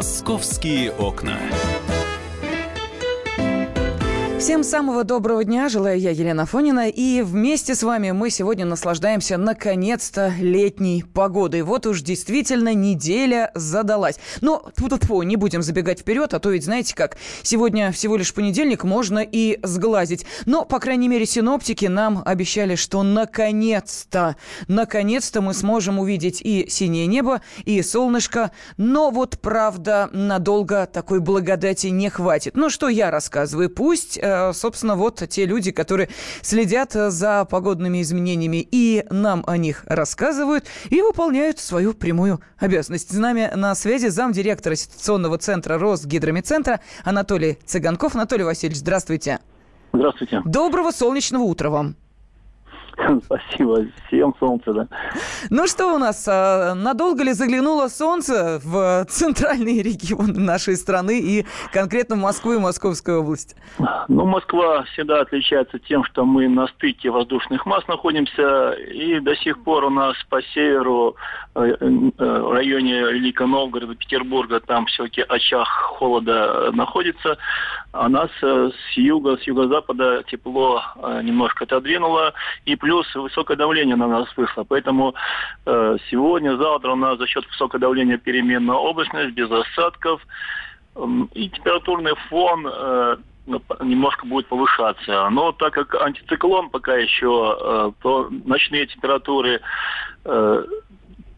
«Московские окна». Всем самого доброго дня, желаю я, Елена Фонина. И вместе с вами мы сегодня наслаждаемся, наконец-то, летней погодой. Вот уж действительно неделя задалась. Но, тьфу -тьфу не будем забегать вперед, а то ведь, знаете как, сегодня всего лишь понедельник, можно и сглазить. Но, по крайней мере, синоптики нам обещали, что наконец-то, наконец-то мы сможем увидеть и синее небо, и солнышко. Но вот, правда, надолго такой благодати не хватит. Ну, что я рассказываю? Пусть Э, собственно, вот те люди, которые следят за погодными изменениями и нам о них рассказывают и выполняют свою прямую обязанность. С нами на связи замдиректора ситуационного центра Росгидромедцентра Анатолий Цыганков. Анатолий Васильевич, здравствуйте. Здравствуйте. Доброго солнечного утра вам. Спасибо. Всем солнца, да. Ну что у нас, а, надолго ли заглянуло солнце в центральные регионы нашей страны и конкретно в Москву и Московскую область? Ну, Москва всегда отличается тем, что мы на стыке воздушных масс находимся, и до сих пор у нас по северу, э, э, в районе Великого Новгорода, Петербурга, там все-таки очаг холода находится, а нас э, с юга, с юго-запада тепло немножко отодвинуло, и плюс высокое давление на нас вышло. Поэтому э, сегодня, завтра у нас за счет высокого давления переменная облачность, без осадков. Э, и температурный фон э, немножко будет повышаться. Но так как антициклон пока еще, э, то ночные температуры э,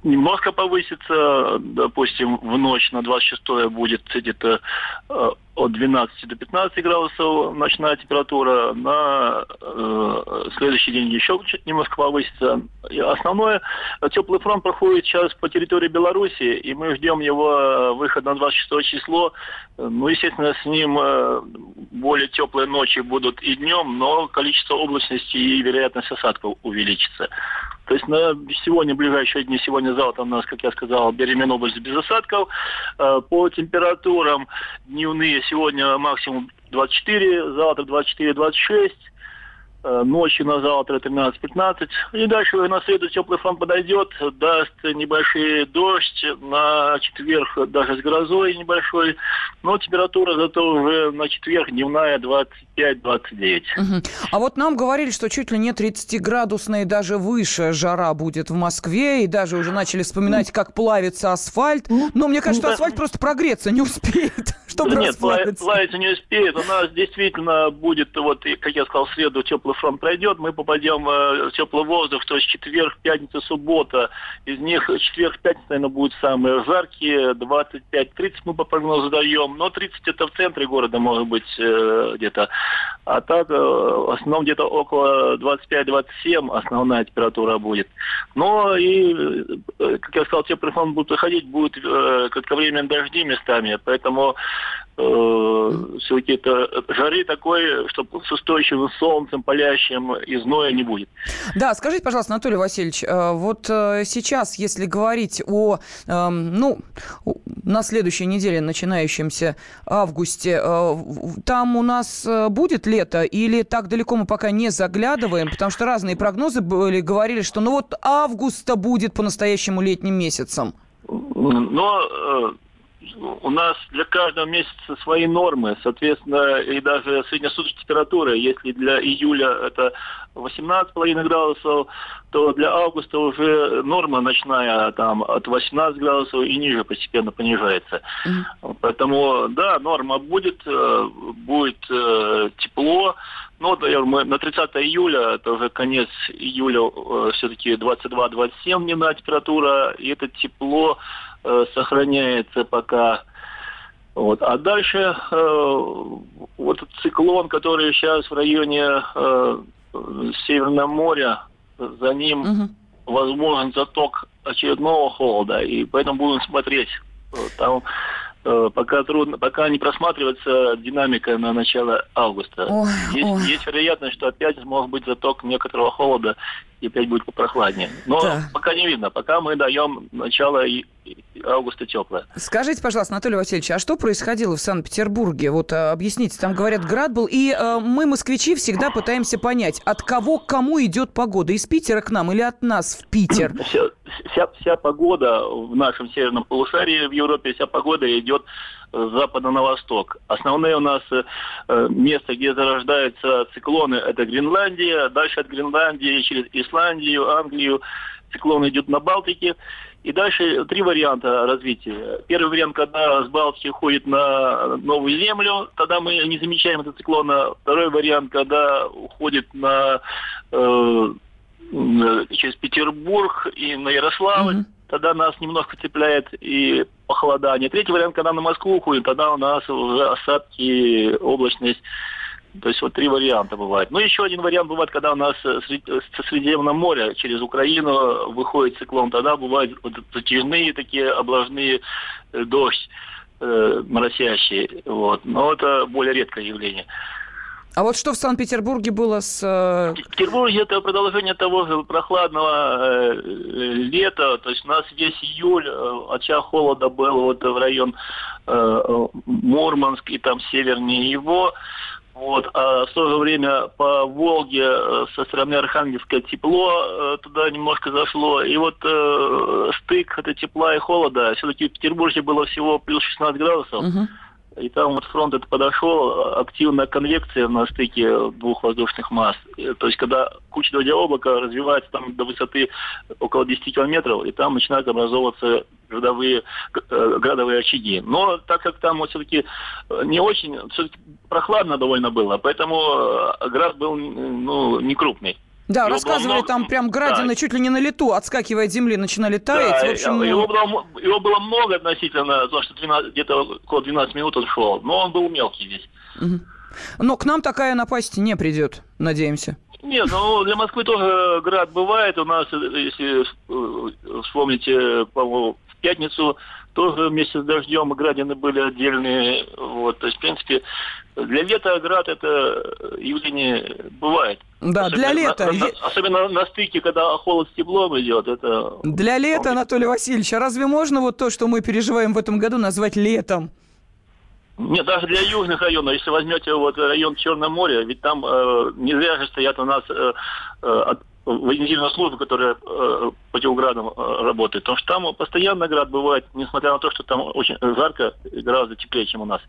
немножко повысится, допустим, в ночь на 26 будет где-то э, от 12 до 15 градусов ночная температура, на э, следующий день еще немножко повысится. И основное, теплый фронт проходит сейчас по территории Беларуси, и мы ждем его э, выход на 26 число. Ну, естественно, с ним э, более теплые ночи будут и днем, но количество облачности и вероятность осадков увеличится. То есть на сегодня, ближайшие дни, сегодня-завтра у нас, как я сказал, беременная область без осадков. Э, по температурам дневные сегодня максимум 24, завтра 24-26. Э, ночью на завтра 13-15. И дальше на среду теплый фронт подойдет, даст небольшой дождь, на четверг даже с грозой небольшой. Но температура зато уже на четверг дневная 25-29. Угу. А вот нам говорили, что чуть ли не 30-градусная и даже выше жара будет в Москве, и даже уже начали вспоминать, как плавится асфальт. Ну, Но мне кажется, что асфальт просто прогреться не успеет, чтобы Нет, плавиться не успеет. У нас действительно будет, вот, как я сказал, в среду теплый теплый фронт пройдет, мы попадем э, в теплый воздух, то есть четверг, пятница, суббота. Из них четверг, пятница, наверное, будут самые жаркие, 25-30 мы по прогнозу даем, но 30 это в центре города может быть э, где-то. А так, э, в основном где-то около 25-27 основная температура будет. Но и, как я сказал, теплый фронт будет выходить, будет кратковременные дожди местами, поэтому э, все-таки жары такой, чтобы с устойчивым солнцем, палящим, и зноя не будет. Да, скажите, пожалуйста, Анатолий Васильевич, э, вот э, сейчас, если говорить о, эм, ну, на следующей неделе, начинающемся августе, э, там у нас будет лето или так далеко мы пока не заглядываем, потому что разные прогнозы были, говорили, что ну вот августа будет по-настоящему летним месяцем. Но у нас для каждого месяца свои нормы, соответственно, и даже среднесуточная температура, если для июля это 18,5 градусов, то для августа уже норма ночная там от 18 градусов и ниже постепенно понижается. Mm-hmm. Поэтому, да, норма будет, э, будет э, тепло, но мы на 30 июля, это уже конец июля, э, все-таки 22-27 дневная температура, и это тепло Э, сохраняется пока. Вот. А дальше э, вот этот циклон, который сейчас в районе э, Северного моря, за ним угу. возможен заток очередного холода, и поэтому будем смотреть. Там Э, пока трудно, пока не просматривается динамика на начало августа. Ой, есть, ой. есть вероятность, что опять может быть заток некоторого холода и опять будет попрохладнее. Но да. пока не видно, пока мы даем начало августа теплая. Скажите, пожалуйста, Анатолий Васильевич, а что происходило в Санкт-Петербурге? Вот а, объясните, там говорят, град был, и э, мы, москвичи, всегда пытаемся понять, от кого к кому идет погода, из Питера к нам или от нас в Питер? Вся, вся, вся погода в нашем северном полушарии, в Европе, вся погода идет с запада на восток. Основные у нас э, места, где зарождаются циклоны, это Гренландия. Дальше от Гренландии через Исландию, Англию циклон идет на Балтике. И дальше три варианта развития. Первый вариант, когда с Балтики уходит на новую землю, тогда мы не замечаем этот циклон. Второй вариант, когда уходит на э, через Петербург и на Ярославль. Mm-hmm тогда нас немножко цепляет и похолодание. Третий вариант, когда на Москву уходит, тогда у нас уже осадки, облачность. То есть вот три варианта бывает. Ну, еще один вариант бывает, когда у нас со Средиземного моря через Украину выходит циклон. Тогда бывают вот затяжные такие облажные э, дождь э, моросящий. Вот. Но это более редкое явление. А вот что в Санкт-Петербурге было с... Э, в Петербурге это продолжение того же прохладного э, лета. То есть у нас весь июль, э, очаг холода был вот в район э, Мурманск и там севернее его. Вот, а в то же время по Волге э, со стороны Архангельска тепло э, туда немножко зашло. И вот э, стык это тепла и холода. Все-таки в Петербурге было всего плюс 16 градусов. Uh-huh. И там вот фронт это подошел, активная конвекция на стыке двух воздушных масс. То есть, когда куча облака развивается там до высоты около 10 километров, и там начинают образовываться градовые, э, градовые очаги. Но так как там вот все-таки не очень, все-таки прохладно довольно было, поэтому э, град был ну, не крупный. Да, его рассказывали, много... там прям градины да. чуть ли не на лету, отскакивая от земли, начинали таять. Да, в общем, ну... его, было, его было много относительно, потому что 12, где-то около 12 минут он шел, но он был мелкий здесь. Угу. Но к нам такая напасть не придет, надеемся. Нет, ну для Москвы тоже град бывает. У нас, если э, вспомните, по-моему, в пятницу тоже вместе с дождем градины были отдельные. Вот, то есть, в принципе, для лета град это явление бывает. Да, особенно для лета. На, на, особенно на стыке, когда холод с теплом идет, это... Для лета, Анатолий Васильевич, а разве можно вот то, что мы переживаем в этом году, назвать летом? Нет, даже для южных районов, если возьмете вот район Черное море, ведь там э, не зря же стоят у нас э, э, военизированная служба, которая э, противоградом э, работает. Потому что там постоянно град бывает, несмотря на то, что там очень жарко, гораздо теплее, чем у нас.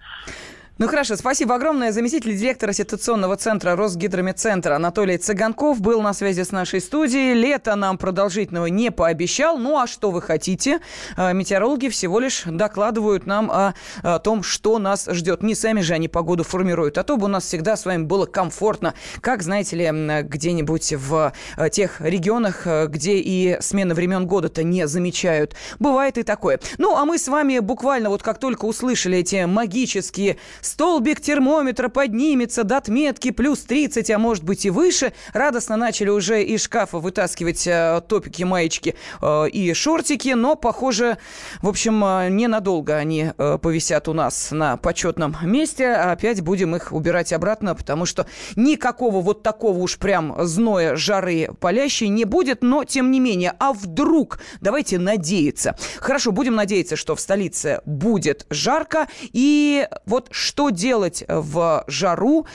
Ну хорошо, спасибо огромное. Заместитель директора ситуационного центра Росгидромедцентра Анатолий Цыганков был на связи с нашей студией. Лето нам продолжительного не пообещал. Ну а что вы хотите? А, метеорологи всего лишь докладывают нам о, о том, что нас ждет. Не сами же они погоду формируют, а то бы у нас всегда с вами было комфортно. Как, знаете ли, где-нибудь в э, тех регионах, э, где и смены времен года-то не замечают. Бывает и такое. Ну а мы с вами буквально вот как только услышали эти магические Столбик термометра поднимется до отметки плюс 30, а может быть и выше. Радостно начали уже из шкафа вытаскивать э, топики, маечки э, и шортики, но, похоже, в общем, э, ненадолго они повисят у нас на почетном месте. Опять будем их убирать обратно, потому что никакого вот такого уж прям зноя, жары палящей не будет, но тем не менее. А вдруг? Давайте надеяться. Хорошо, будем надеяться, что в столице будет жарко. И вот что что делать в жару?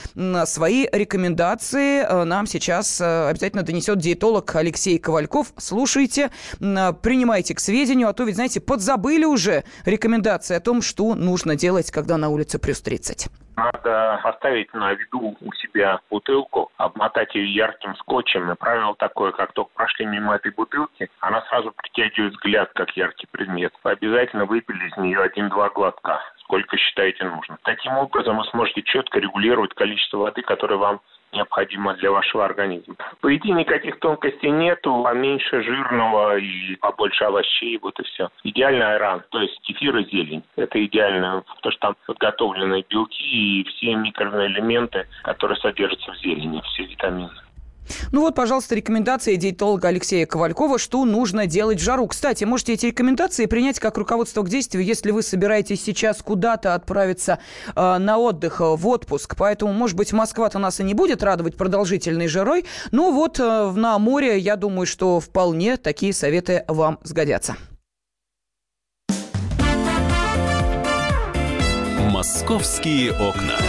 Свои рекомендации э, нам сейчас э, обязательно донесет диетолог Алексей Ковальков. Слушайте, принимайте к сведению, а то ведь, знаете, подзабыли уже рекомендации о том, что нужно делать, когда на улице плюс 30 надо поставить на виду у себя бутылку, обмотать ее ярким скотчем. И правило такое, как только прошли мимо этой бутылки, она сразу притягивает взгляд, как яркий предмет. Обязательно выпили из нее один-два глотка сколько считаете нужно. Таким образом вы сможете четко регулировать количество воды, которое вам необходимо для вашего организма. По идее никаких тонкостей нету, а меньше жирного и побольше овощей, вот и все. Идеальный айран, то есть кефир и зелень. Это идеально, потому что там подготовленные белки и все микроэлементы, которые содержатся в зелени, все витамины. Ну вот, пожалуйста, рекомендации диетолога Алексея Ковалькова, что нужно делать в жару. Кстати, можете эти рекомендации принять как руководство к действию, если вы собираетесь сейчас куда-то отправиться э, на отдых, э, в отпуск. Поэтому, может быть, Москва-то нас и не будет радовать продолжительной жарой. Но вот э, на море, я думаю, что вполне такие советы вам сгодятся. «Московские окна».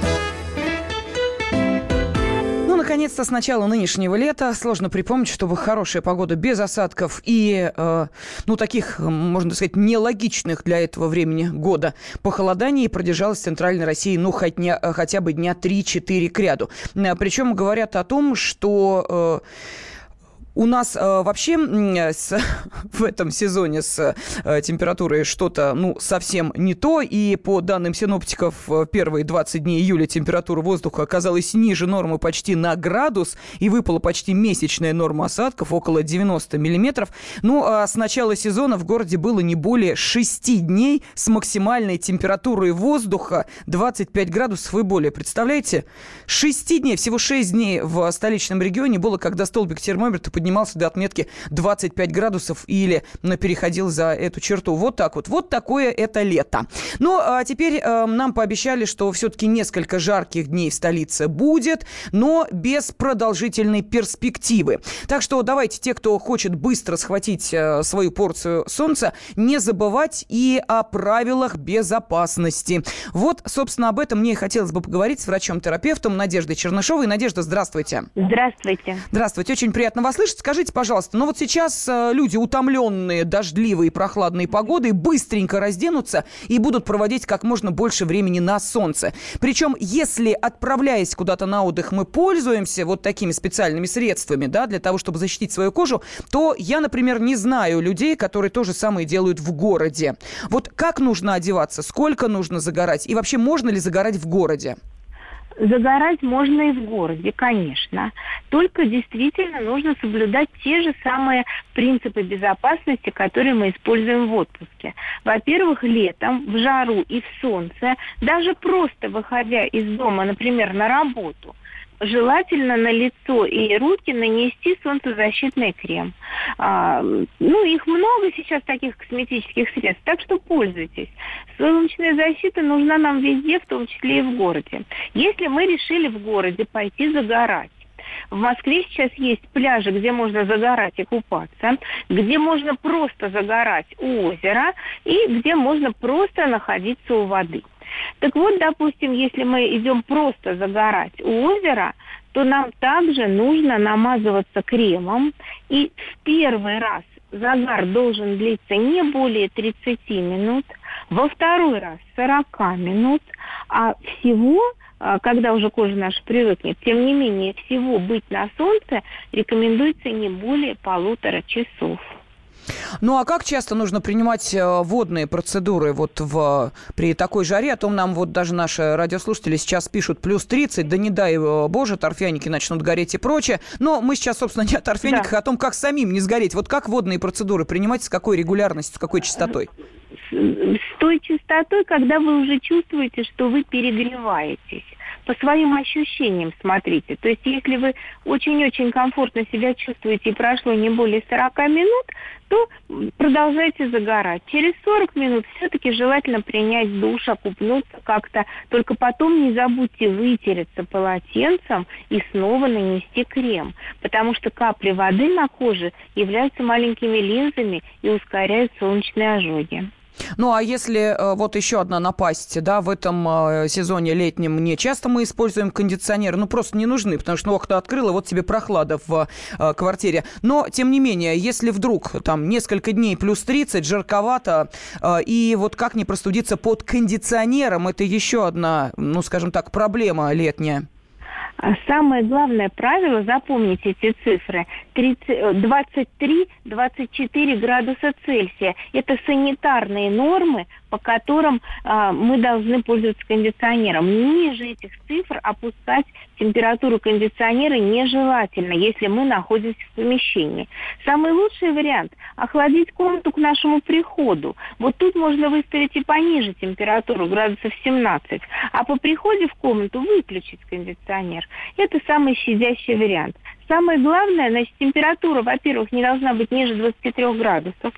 Наконец-то, с начала нынешнего лета сложно припомнить, чтобы хорошая погода без осадков и, э, ну, таких, можно сказать, нелогичных для этого времени года похолоданий продержалась в Центральной России, ну, хоть не, хотя бы дня 3-4 к ряду. Э, Причем говорят о том, что... Э, у нас э, вообще с, в этом сезоне с э, температурой что-то, ну, совсем не то. И по данным синоптиков, в первые 20 дней июля температура воздуха оказалась ниже нормы почти на градус. И выпала почти месячная норма осадков, около 90 миллиметров. Ну, а с начала сезона в городе было не более 6 дней с максимальной температурой воздуха 25 градусов и более. Представляете? 6 дней, всего 6 дней в столичном регионе было, когда столбик термометра поднимался до отметки 25 градусов или ну, переходил за эту черту. Вот так вот. Вот такое это лето. Ну, а теперь э, нам пообещали, что все-таки несколько жарких дней в столице будет, но без продолжительной перспективы. Так что давайте, те, кто хочет быстро схватить э, свою порцию солнца, не забывать и о правилах безопасности. Вот, собственно, об этом мне и хотелось бы поговорить с врачом-терапевтом Надеждой Чернышовой. Надежда, здравствуйте. Здравствуйте. Здравствуйте. Очень приятно вас слышать слышать, скажите, пожалуйста, ну вот сейчас э, люди, утомленные дождливой и прохладной погодой, быстренько разденутся и будут проводить как можно больше времени на солнце. Причем, если, отправляясь куда-то на отдых, мы пользуемся вот такими специальными средствами, да, для того, чтобы защитить свою кожу, то я, например, не знаю людей, которые то же самое делают в городе. Вот как нужно одеваться, сколько нужно загорать и вообще можно ли загорать в городе? Загорать можно и в городе, конечно. Только действительно нужно соблюдать те же самые принципы безопасности, которые мы используем в отпуске. Во-первых, летом, в жару и в солнце, даже просто выходя из дома, например, на работу, желательно на лицо и руки нанести солнцезащитный крем. А, ну, их много сейчас таких косметических средств, так что пользуйтесь. Солнечная защита нужна нам везде, в том числе и в городе. Если мы решили в городе пойти загорать, в Москве сейчас есть пляжи, где можно загорать и купаться, где можно просто загорать у озера и где можно просто находиться у воды. Так вот, допустим, если мы идем просто загорать у озера, то нам также нужно намазываться кремом. И в первый раз загар должен длиться не более 30 минут, во второй раз 40 минут, а всего а, когда уже кожа наша привыкнет. Тем не менее, всего быть на солнце рекомендуется не более полутора часов. Ну а как часто нужно принимать э, водные процедуры вот в, при такой жаре? О том нам вот даже наши радиослушатели сейчас пишут плюс 30, да не дай э, боже, торфяники начнут гореть и прочее. Но мы сейчас, собственно, не о торфяниках, да. а о том, как самим не сгореть. Вот как водные процедуры принимать, с какой регулярностью, с какой частотой? С той частотой, когда вы уже чувствуете, что вы перегреваетесь по своим ощущениям смотрите. То есть если вы очень-очень комфортно себя чувствуете и прошло не более 40 минут, то продолжайте загорать. Через 40 минут все-таки желательно принять душ, окупнуться как-то. Только потом не забудьте вытереться полотенцем и снова нанести крем. Потому что капли воды на коже являются маленькими линзами и ускоряют солнечные ожоги. Ну, а если э, вот еще одна напасть, да, в этом э, сезоне летнем не часто мы используем кондиционеры, ну, просто не нужны, потому что ну, окна открыла, вот тебе прохлада в э, квартире. Но, тем не менее, если вдруг там несколько дней плюс 30, жарковато, и вот как не простудиться под кондиционером, это еще одна, ну, скажем так, проблема летняя. А самое главное правило, запомните эти цифры, 23-24 градуса Цельсия. Это санитарные нормы, по которым э, мы должны пользоваться кондиционером. Ниже этих цифр опускать температуру кондиционера нежелательно, если мы находимся в помещении. Самый лучший вариант – охладить комнату к нашему приходу. Вот тут можно выставить и пониже температуру, градусов 17, а по приходе в комнату выключить кондиционер. Это самый щадящий вариант. Самое главное, значит, температура, во-первых, не должна быть ниже 23 градусов.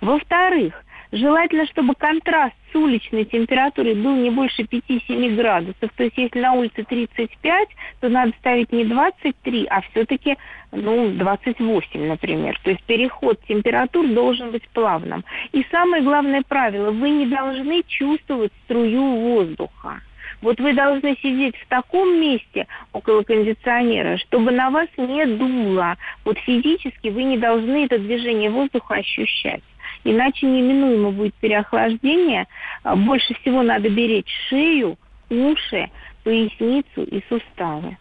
Во-вторых, Желательно, чтобы контраст с уличной температурой был не больше 5-7 градусов. То есть если на улице 35, то надо ставить не 23, а все-таки ну, 28, например. То есть переход температур должен быть плавным. И самое главное правило, вы не должны чувствовать струю воздуха. Вот вы должны сидеть в таком месте около кондиционера, чтобы на вас не дуло. Вот физически вы не должны это движение воздуха ощущать. Иначе неминуемо будет переохлаждение. А, больше всего надо беречь шею, уши, поясницу и суставы.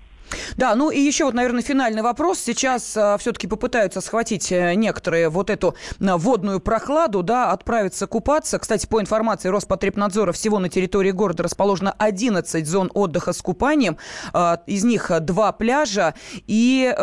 Да, ну и еще вот, наверное, финальный вопрос. Сейчас э, все-таки попытаются схватить э, некоторые вот эту э, водную прохладу, да, отправиться купаться. Кстати, по информации Роспотребнадзора, всего на территории города расположено 11 зон отдыха с купанием. Э, из них два пляжа и...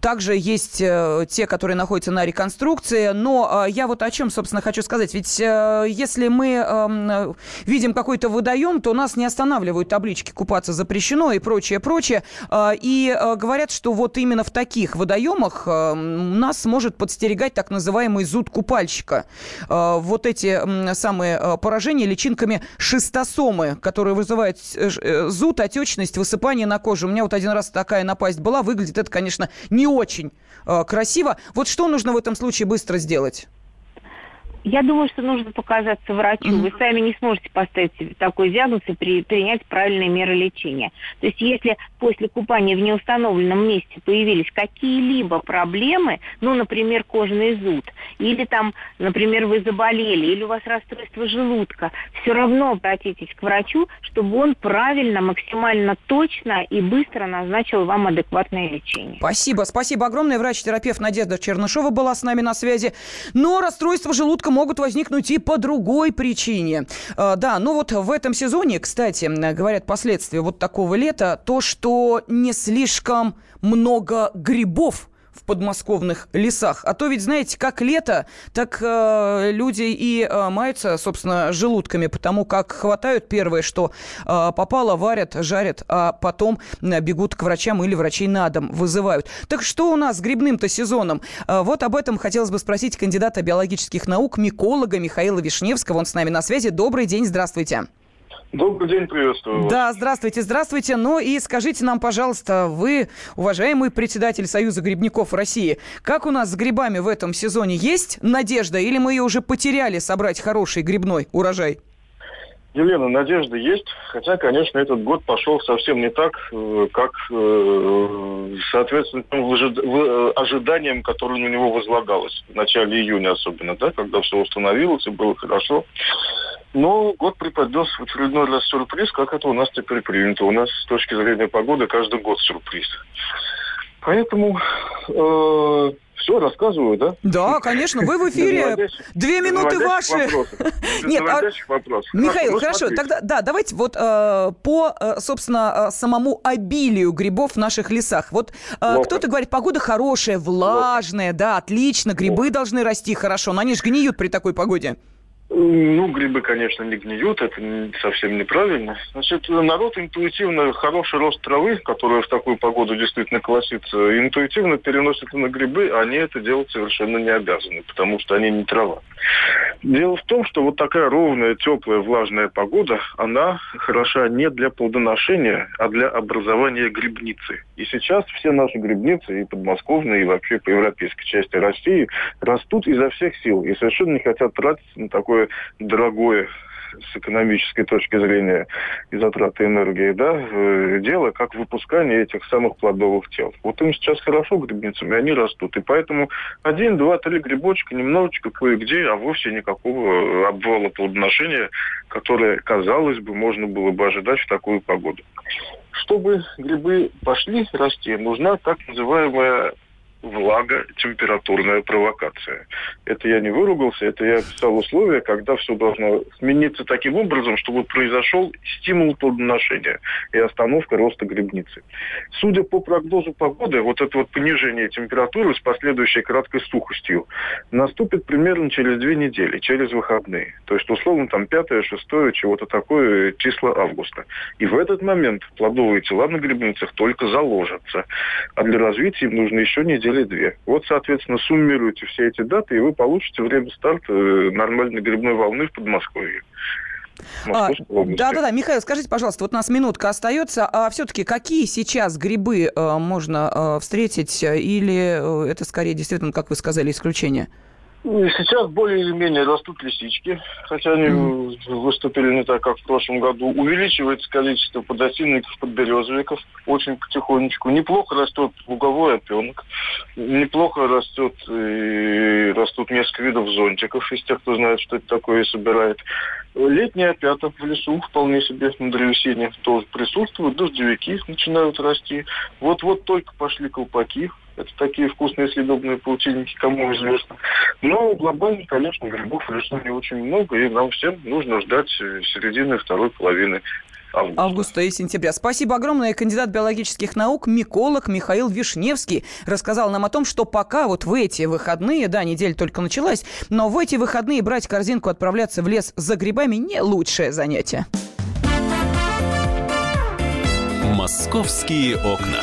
Также есть э, те, которые находятся на реконструкции. Но э, я вот о чем, собственно, хочу сказать. Ведь э, если мы эм, видим какой-то водоем, то нас не останавливают таблички «купаться запрещено» и прочее, прочее. И говорят, что вот именно в таких водоемах нас может подстерегать так называемый зуд купальщика. Вот эти самые поражения личинками шистосомы, которые вызывают зуд, отечность, высыпание на коже. У меня вот один раз такая напасть была. Выглядит это, конечно, не очень э, красиво. Вот что нужно в этом случае быстро сделать? Я думаю, что нужно показаться врачу. Вы сами не сможете поставить себе такой диагноз и при, принять правильные меры лечения. То есть если после купания в неустановленном месте появились какие-либо проблемы, ну, например, кожный зуд, или там, например, вы заболели, или у вас расстройство желудка, все равно обратитесь к врачу, чтобы он правильно, максимально точно и быстро назначил вам адекватное лечение. Спасибо. Спасибо огромное. Врач-терапевт Надежда Чернышова была с нами на связи. Но расстройство желудка могут возникнуть и по другой причине. А, да, ну вот в этом сезоне, кстати, говорят последствия вот такого лета, то, что не слишком много грибов подмосковных лесах. А то ведь, знаете, как лето, так э, люди и э, маются, собственно, желудками, потому как хватают первое, что э, попало, варят, жарят, а потом э, бегут к врачам или врачей на дом вызывают. Так что у нас с грибным-то сезоном? Э, вот об этом хотелось бы спросить кандидата биологических наук, миколога Михаила Вишневского. Он с нами на связи. Добрый день, здравствуйте. Добрый день, приветствую вас. Да, здравствуйте, здравствуйте. Ну и скажите нам, пожалуйста, вы, уважаемый председатель Союза грибников России, как у нас с грибами в этом сезоне есть надежда или мы ее уже потеряли собрать хороший грибной урожай? Елена, надежда есть, хотя, конечно, этот год пошел совсем не так, э, как, э, соответственно, в ожиданиям, которые на него возлагалось в начале июня особенно, да, когда все установилось и было хорошо. Но год преподнес в очередной раз сюрприз, как это у нас теперь принято. У нас с точки зрения погоды каждый год сюрприз. Поэтому э, все, рассказываю, да? Да, конечно, вы в эфире. Две минуты ваши. Нет, а... Михаил, ну, хорошо, тогда, да, давайте вот э, по, э, собственно, э, самому обилию грибов в наших лесах. Вот э, кто-то говорит, погода хорошая, влажная, да, отлично, грибы должны расти хорошо, но они же гниют при такой погоде. Ну, грибы, конечно, не гниют, это совсем неправильно. Значит, народ интуитивно хороший рост травы, которая в такую погоду действительно колосится, интуитивно переносит на грибы, они это делать совершенно не обязаны, потому что они не трава. Дело в том, что вот такая ровная, теплая, влажная погода, она хороша не для плодоношения, а для образования грибницы. И сейчас все наши грибницы, и подмосковные, и вообще по европейской части России, растут изо всех сил и совершенно не хотят тратиться на такое дорогое с экономической точки зрения и затраты энергии, да, э, дело как выпускание этих самых плодовых тел. Вот им сейчас хорошо грибницам, и они растут. И поэтому один, два, три грибочка немножечко кое-где, а вовсе никакого обвала плодоношения, которое, казалось бы, можно было бы ожидать в такую погоду. Чтобы грибы пошли расти, нужна так называемая влага, температурная провокация. Это я не выругался, это я описал условия, когда все должно смениться таким образом, чтобы произошел стимул плодоношения и остановка роста грибницы. Судя по прогнозу погоды, вот это вот понижение температуры с последующей краткой сухостью наступит примерно через две недели, через выходные. То есть, условно, там пятое, шестое, чего-то такое, числа августа. И в этот момент плодовые тела на грибницах только заложатся. А для развития им нужно еще неделю недели две. Вот, соответственно, суммируйте все эти даты, и вы получите время старта э, нормальной грибной волны в Подмосковье. А, да-да-да, Михаил, скажите, пожалуйста, вот у нас минутка остается, а все-таки какие сейчас грибы э, можно э, встретить, или э, это скорее действительно, как вы сказали, исключение? Сейчас более или менее растут лисички, хотя они выступили не так, как в прошлом году. Увеличивается количество подосинников, подберезовиков очень потихонечку. Неплохо растет луговой опенок. Неплохо растет и растут несколько видов зонтиков, из тех, кто знает, что это такое и собирает. Летняя опята в лесу вполне себе на древесине тоже присутствуют. Дождевики начинают расти. Вот-вот только пошли колпаки это такие вкусные съедобные паутинники, кому известно. Но глобально, конечно, грибов в лесу не очень много, и нам всем нужно ждать э, середины второй половины Августа. августа и сентября. Спасибо огромное. Кандидат биологических наук, миколог Михаил Вишневский рассказал нам о том, что пока вот в эти выходные, да, неделя только началась, но в эти выходные брать корзинку, отправляться в лес за грибами не лучшее занятие. Московские окна.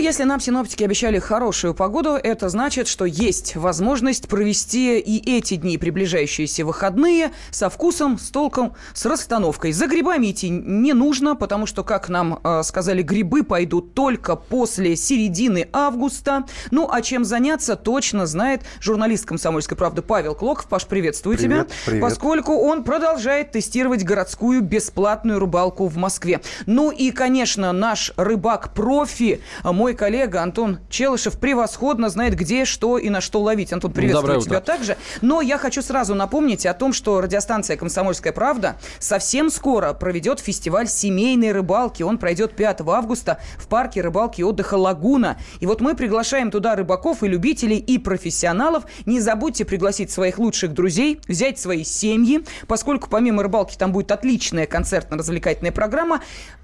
если нам синоптики обещали хорошую погоду, это значит, что есть возможность провести и эти дни, приближающиеся выходные, со вкусом, с толком, с расстановкой. За грибами идти не нужно, потому что, как нам э, сказали, грибы пойдут только после середины августа. Ну, а чем заняться, точно знает журналист «Комсомольской правды» Павел Клоков. Паш, приветствую привет, тебя. Привет. Поскольку он продолжает тестировать городскую бесплатную рыбалку в Москве. Ну и, конечно, наш рыбак-профи, мой мой коллега Антон Челышев превосходно знает, где, что и на что ловить. Антон, приветствую Доброе тебя утро. также. Но я хочу сразу напомнить о том, что радиостанция «Комсомольская правда» совсем скоро проведет фестиваль семейной рыбалки. Он пройдет 5 августа в парке рыбалки и отдыха «Лагуна». И вот мы приглашаем туда рыбаков и любителей, и профессионалов. Не забудьте пригласить своих лучших друзей, взять свои семьи, поскольку помимо рыбалки там будет отличная концертно-развлекательная программа.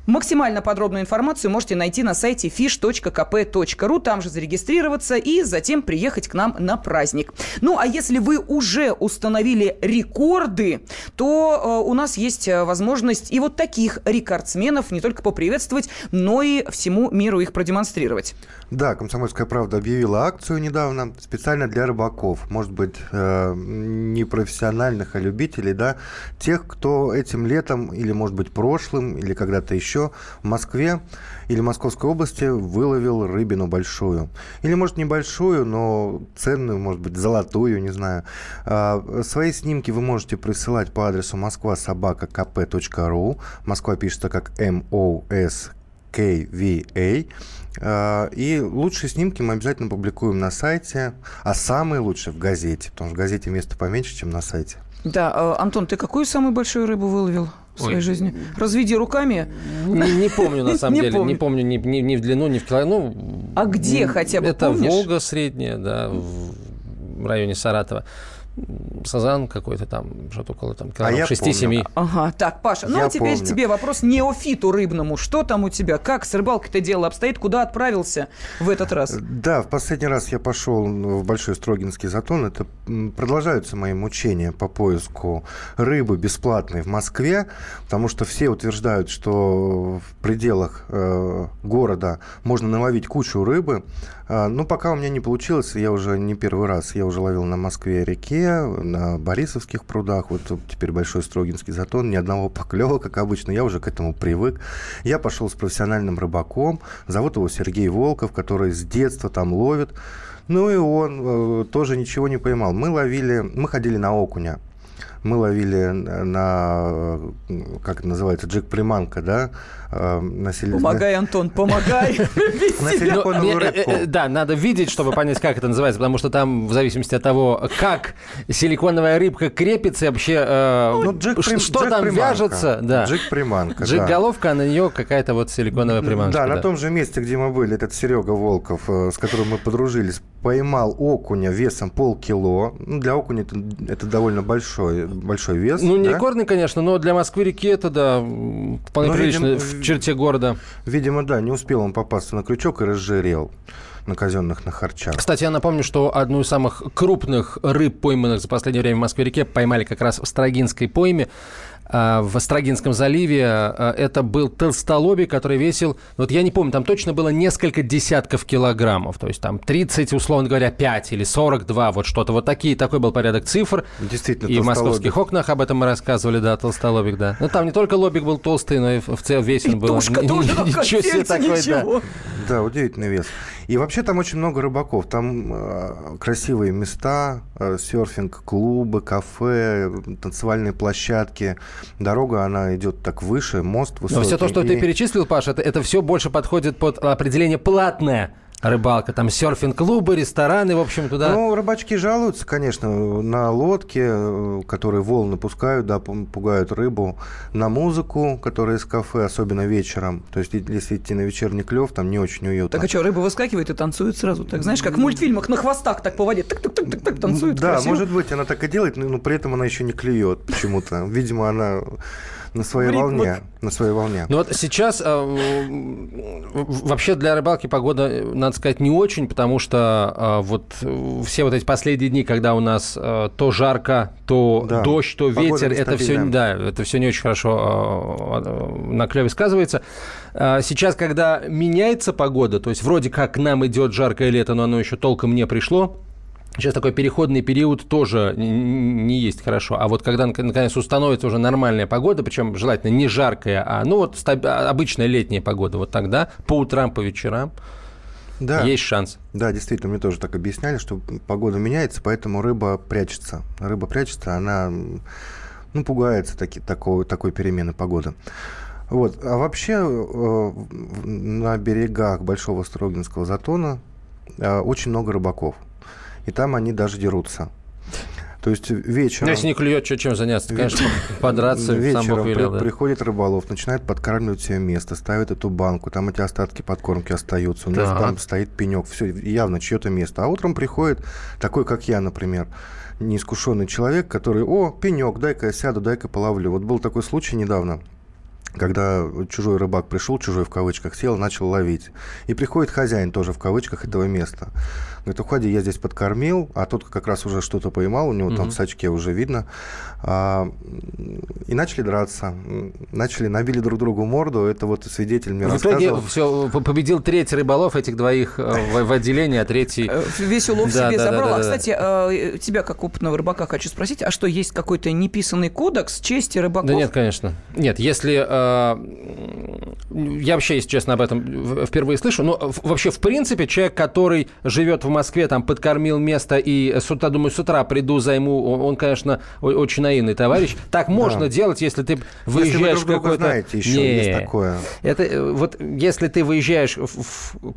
Максимально подробную информацию можете найти на сайте fish.kp.ru, там же зарегистрироваться и затем приехать к нам на праздник. Ну, а если вы уже установили рекорды, то э, у нас есть э, возможность и вот таких рекордсменов не только поприветствовать, но и всему миру их продемонстрировать. Да, «Комсомольская правда» объявила акцию недавно специально для рыбаков. Может быть, э, не профессиональных, а любителей, да, тех, кто этим летом или, может быть, прошлым, или когда-то еще еще в Москве или Московской области выловил рыбину большую. Или, может, небольшую, но ценную, может быть, золотую, не знаю. А, свои снимки вы можете присылать по адресу москва-собака-кп.ру. Москва пишется как M-O-S-K-V-A. А, и лучшие снимки мы обязательно публикуем на сайте, а самые лучшие в газете, потому что в газете место поменьше, чем на сайте. Да, а, Антон, ты какую самую большую рыбу выловил? В своей Ой. жизни? Разведи руками. Не, не помню, на самом деле. Не помню ни, ни, ни в длину, ни в килограмм. А где хотя бы Это Волга средняя, да, в районе Саратова. Сазан какой-то там, что-то около там, а 6-7. Ага, так, Паша, ну я а теперь помню. тебе вопрос неофиту рыбному. Что там у тебя? Как с рыбалкой-то дело обстоит? Куда отправился в этот раз? Да, в последний раз я пошел в Большой Строгинский затон. Это продолжаются мои мучения по поиску рыбы бесплатной в Москве, потому что все утверждают, что в пределах э, города можно наловить кучу рыбы. Э, ну, пока у меня не получилось, я уже не первый раз, я уже ловил на Москве-реке, на Борисовских прудах, вот теперь Большой Строгинский затон, ни одного поклева, как обычно, я уже к этому привык. Я пошел с профессиональным рыбаком, зовут его Сергей Волков, который с детства там ловит. Ну и он э, тоже ничего не поймал. Мы ловили, мы ходили на окуня мы ловили на, как это называется, джек-приманка, да? Э, на Помогай, Антон, помогай! На силиконовую э, рыбку. Э, да, надо видеть, чтобы понять, как это называется, потому что там, в зависимости от того, как силиконовая рыбка крепится, вообще, ну, что там вяжется. Да. Джек-приманка, Джек-головка, а на нее какая-то вот силиконовая приманка. Да, на том же месте, где мы были, этот Серега Волков, с которым мы подружились, поймал окуня весом полкило. Ну, для окуня это, это довольно большой, большой вес. Ну, не да? рекордный, конечно, но для Москвы-реки это, да, вполне ну, прилично видим, в черте города. Видимо, да, не успел он попасться на крючок и разжирел на казенных на харчах. Кстати, я напомню, что одну из самых крупных рыб, пойманных за последнее время в Москве-реке, поймали как раз в Строгинской пойме. А, в Острогинском заливе. А, это был толстолобик, который весил, вот я не помню, там точно было несколько десятков килограммов. То есть там 30, условно говоря, 5 или 42, вот что-то. Вот такие, такой был порядок цифр. Действительно, И в московских окнах об этом мы рассказывали, да, толстолобик, да. Ну там не только лобик был толстый, но и в целом весь он был. Ничего себе такой, да. Да, удивительный вес. И вообще там очень много рыбаков. Там э, красивые места, э, серфинг-клубы, кафе, танцевальные площадки. Дорога, она идет так выше, мост высокий. Но все то, что и... ты перечислил, Паша, это, это все больше подходит под определение платное рыбалка, там серфинг-клубы, рестораны, в общем, туда. Ну, рыбачки жалуются, конечно, на лодки, которые волны пускают, да, пугают рыбу, на музыку, которая из кафе, особенно вечером. То есть, если идти на вечерний клев, там не очень уютно. Так а что, рыба выскакивает и танцует сразу, так знаешь, как в мультфильмах на хвостах так по воде, так-так-так-так танцует. Да, красиво. может быть, она так и делает, но при этом она еще не клюет почему-то. Видимо, она на своей волне. На своей волне. Ну вот сейчас э, вообще для рыбалки погода, надо сказать, не очень, потому что э, вот все вот эти последние дни, когда у нас э, то жарко, то да. дождь, то ветер, это все, да, это все не очень хорошо э, на клеве сказывается. Э, сейчас, когда меняется погода, то есть вроде как к нам идет жаркое лето, но оно еще толком не пришло, Сейчас такой переходный период тоже не есть хорошо. А вот когда наконец установится уже нормальная погода, причем желательно не жаркая, а ну вот а, обычная летняя погода, вот тогда по утрам, по вечерам да. есть шанс. Да, действительно, мне тоже так объясняли, что погода меняется, поэтому рыба прячется. Рыба прячется, она ну, пугается таки, такой, такой перемены погоды. Вот. А вообще э, на берегах Большого Строгинского затона э, очень много рыбаков и там они даже дерутся. То есть вечером... Ну, если не клюет, что, чем заняться? Конечно, подраться вечером велел, при, да. приходит рыболов, начинает подкармливать себе место, ставит эту банку, там эти остатки подкормки остаются, у нас да. там стоит пенек, все явно чье-то место. А утром приходит такой, как я, например, неискушенный человек, который, о, пенек, дай-ка я сяду, дай-ка половлю. Вот был такой случай недавно когда чужой рыбак пришел, чужой в кавычках, сел, начал ловить. И приходит хозяин тоже в кавычках этого места. Говорит, уходи, я здесь подкормил, а тот как раз уже что-то поймал, у него там в сачке уже видно. А, и начали драться. Начали, набили друг другу морду. Это вот свидетель мне в рассказывал. итоге все, победил третий рыболов этих двоих э, в, в отделении, а третий... Э, весь улов да, себе да, забрал. Да, да, а, кстати, э, тебя, как опытного рыбака, хочу спросить, а что, есть какой-то неписанный кодекс чести рыбаков? Да нет, конечно. Нет, если... Я вообще, если честно, об этом впервые слышу. Но вообще, в принципе, человек, который живет в Москве, там, подкормил место и с утра, думаю, с утра приду, займу, он, он конечно, очень наивный товарищ. Так можно да. делать, если ты выезжаешь если вы какой-то... знаете, еще Не, есть такое. Это э, вот если ты выезжаешь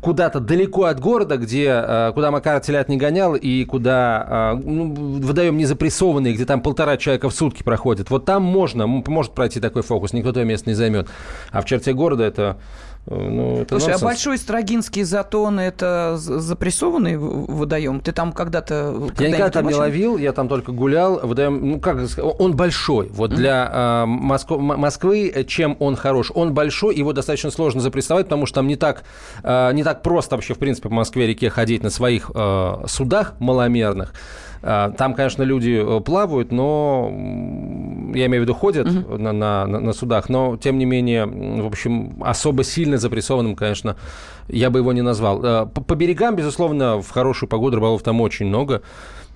куда-то далеко от города, где, э, куда Макар телят не гонял, и куда э, ну, водоем не где там полтора человека в сутки проходит, вот там можно, может пройти такой фокус, никто твое место не займет. А в черте города это Ну, это Слушай, нонсенс. а Большой Строгинский затон – это запрессованный водоем? Ты там когда-то… Когда я никогда там не ловил, я там только гулял. Водоем, ну, как он большой. Вот для mm-hmm. э, Москвы, Москвы, чем он хорош? Он большой, его достаточно сложно запрессовать, потому что там не так, э, не так просто вообще, в принципе, по Москве-реке ходить на своих э, судах маломерных. А, там, конечно, люди э, плавают, но я имею в виду ходят угу. на, на, на судах, но тем не менее, в общем, особо сильно запрессованным, конечно, я бы его не назвал. Э, по, берегам, безусловно, в хорошую погоду рыболов там очень много.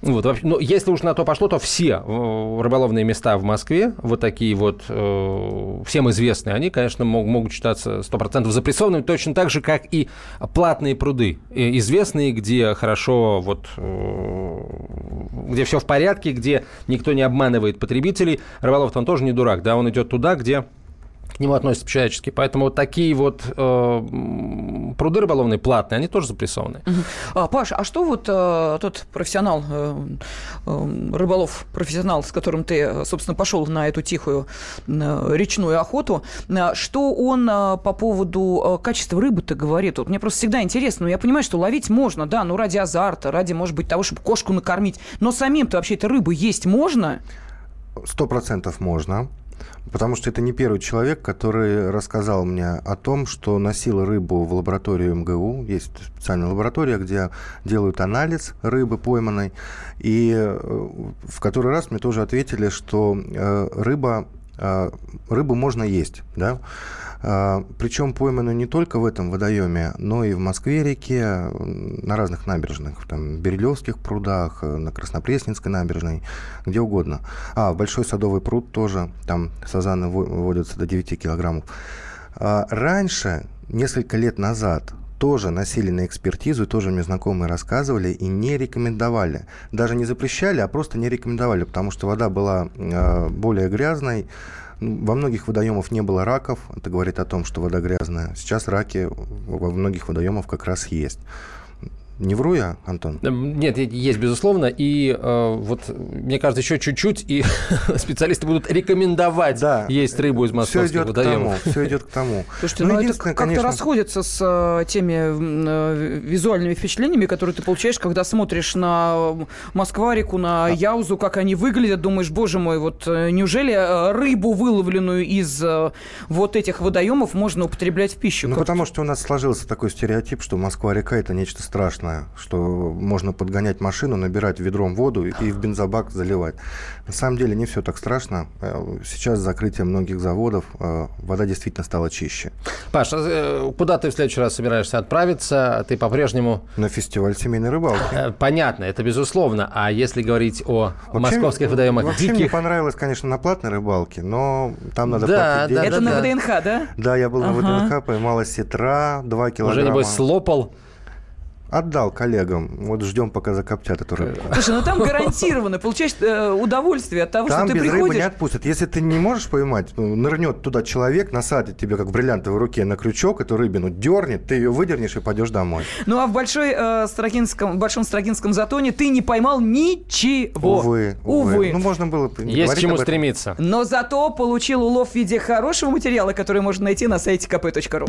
Вот, вообще, ну, если уж на то пошло, то все э, рыболовные места в Москве, вот такие вот, э, всем известные, они, конечно, мог, могут считаться 100% запрессованными, точно так же, как и платные пруды, известные, где хорошо, вот, где все в порядке, где никто не обманывает потребителей. Рыболов там тоже не дурак, да, он идет туда, где к нему относятся по-человечески. Поэтому вот такие вот э, пруды рыболовные платные, они тоже запрессованы. Угу. А, Паша, а что вот э, тот профессионал, э, э, рыболов, профессионал, с которым ты, собственно, пошел на эту тихую э, речную охоту, э, что он э, по поводу э, качества рыбы-то говорит? Вот мне просто всегда интересно, ну, я понимаю, что ловить можно, да, ну, ради азарта, ради, может быть, того, чтобы кошку накормить, но самим-то вообще это рыбу есть можно? Сто процентов можно. Потому что это не первый человек, который рассказал мне о том, что носил рыбу в лабораторию МГУ. Есть специальная лаборатория, где делают анализ рыбы пойманной. И э, в который раз мне тоже ответили, что э, рыба, э, рыбу можно есть. Да? А, Причем пойманы не только в этом водоеме, но и в Москве-реке, на разных набережных, там, в Берилевских прудах, на Краснопресненской набережной, где угодно. А, Большой Садовый пруд тоже, там сазаны водятся до 9 килограммов. А раньше, несколько лет назад, тоже носили на экспертизу, тоже мне знакомые рассказывали и не рекомендовали. Даже не запрещали, а просто не рекомендовали, потому что вода была э, более грязной, во многих водоемах не было раков. Это говорит о том, что вода грязная. Сейчас раки во многих водоемах как раз есть. Не вру я, Антон? Нет, есть, безусловно. И э, вот, мне кажется, еще чуть-чуть, и специалисты будут рекомендовать да. есть рыбу из московских все идет водоемов. К тому, все идет к тому. Слушайте, ну, ну это как-то конечно... расходится с э, теми э, визуальными впечатлениями, которые ты получаешь, когда смотришь на Москва-реку, на а... Яузу, как они выглядят, думаешь, боже мой, вот э, неужели э, рыбу, выловленную из э, вот этих водоемов, можно употреблять в пищу? Ну, потому что у нас сложился такой стереотип, что Москва-река – это нечто страшное страшное, что можно подгонять машину, набирать ведром воду и в бензобак заливать. На самом деле не все так страшно. Э, сейчас с закрытием многих заводов э, вода действительно стала чище. Паша, э, куда ты в следующий раз собираешься отправиться? Ты по-прежнему... На фестиваль семейной рыбалки. Понятно, это безусловно. А если говорить о вообще, московских водоемах вообще диких... мне понравилось, конечно, на платной рыбалке, но там надо да, платить деньги. Это да, на ВДНХ, да? Да, я был ага. на ВДНХ, поймала сетра, 2 килограмма. Уже, небось, слопал? Отдал коллегам. Вот ждем, пока закоптят эту рыбу. Слушай, ну там гарантированно получаешь э, удовольствие от того, там что ты приходишь... Там без рыбы не отпустят. Если ты не можешь поймать, ну, нырнет туда человек, насадит тебе, как в бриллиантовой руке, на крючок эту рыбину, дернет, ты ее выдернешь и пойдешь домой. Ну а в большой, э, Строгинском, большом Строгинском затоне ты не поймал ничего. Увы. Увы. увы. Ну можно было Есть к чему стремиться. Но зато получил улов в виде хорошего материала, который можно найти на сайте kp.ru.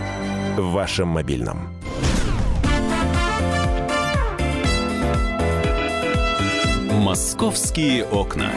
в вашем мобильном. «Московские окна».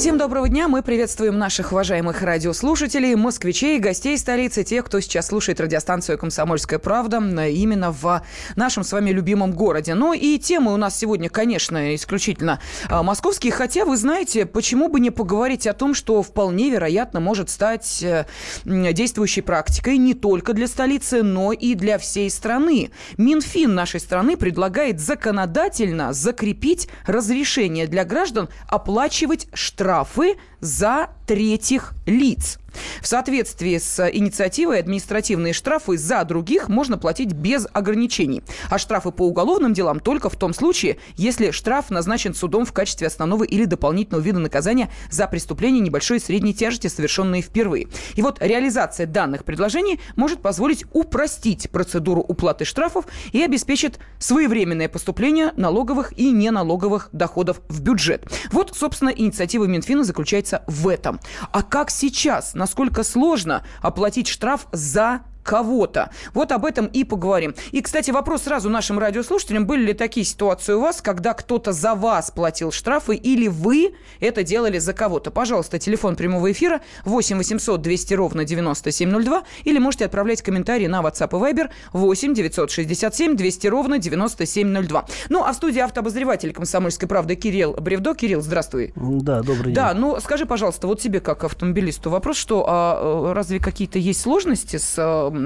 Всем доброго дня. Мы приветствуем наших уважаемых радиослушателей, москвичей, гостей столицы, тех, кто сейчас слушает радиостанцию «Комсомольская правда» именно в нашем с вами любимом городе. Ну и темы у нас сегодня, конечно, исключительно а, московские. Хотя, вы знаете, почему бы не поговорить о том, что вполне вероятно может стать э, действующей практикой не только для столицы, но и для всей страны. Минфин нашей страны предлагает законодательно закрепить разрешение для граждан оплачивать штрафы штрафы за третьих лиц. В соответствии с инициативой административные штрафы за других можно платить без ограничений. А штрафы по уголовным делам только в том случае, если штраф назначен судом в качестве основного или дополнительного вида наказания за преступление небольшой и средней тяжести, совершенные впервые. И вот реализация данных предложений может позволить упростить процедуру уплаты штрафов и обеспечит своевременное поступление налоговых и неналоговых доходов в бюджет. Вот, собственно, инициатива Минфина заключается в этом. А как сейчас, насколько сложно оплатить штраф за кого-то. Вот об этом и поговорим. И, кстати, вопрос сразу нашим радиослушателям. Были ли такие ситуации у вас, когда кто-то за вас платил штрафы или вы это делали за кого-то? Пожалуйста, телефон прямого эфира 8 800 200 ровно 9702 или можете отправлять комментарии на WhatsApp и Viber 8 967 200 ровно 9702. Ну, а в студии автообозреватель «Комсомольской правды» Кирилл Бревдо. Кирилл, здравствуй. Да, добрый день. Да, ну скажи, пожалуйста, вот тебе как автомобилисту вопрос, что а, э, разве какие-то есть сложности с а,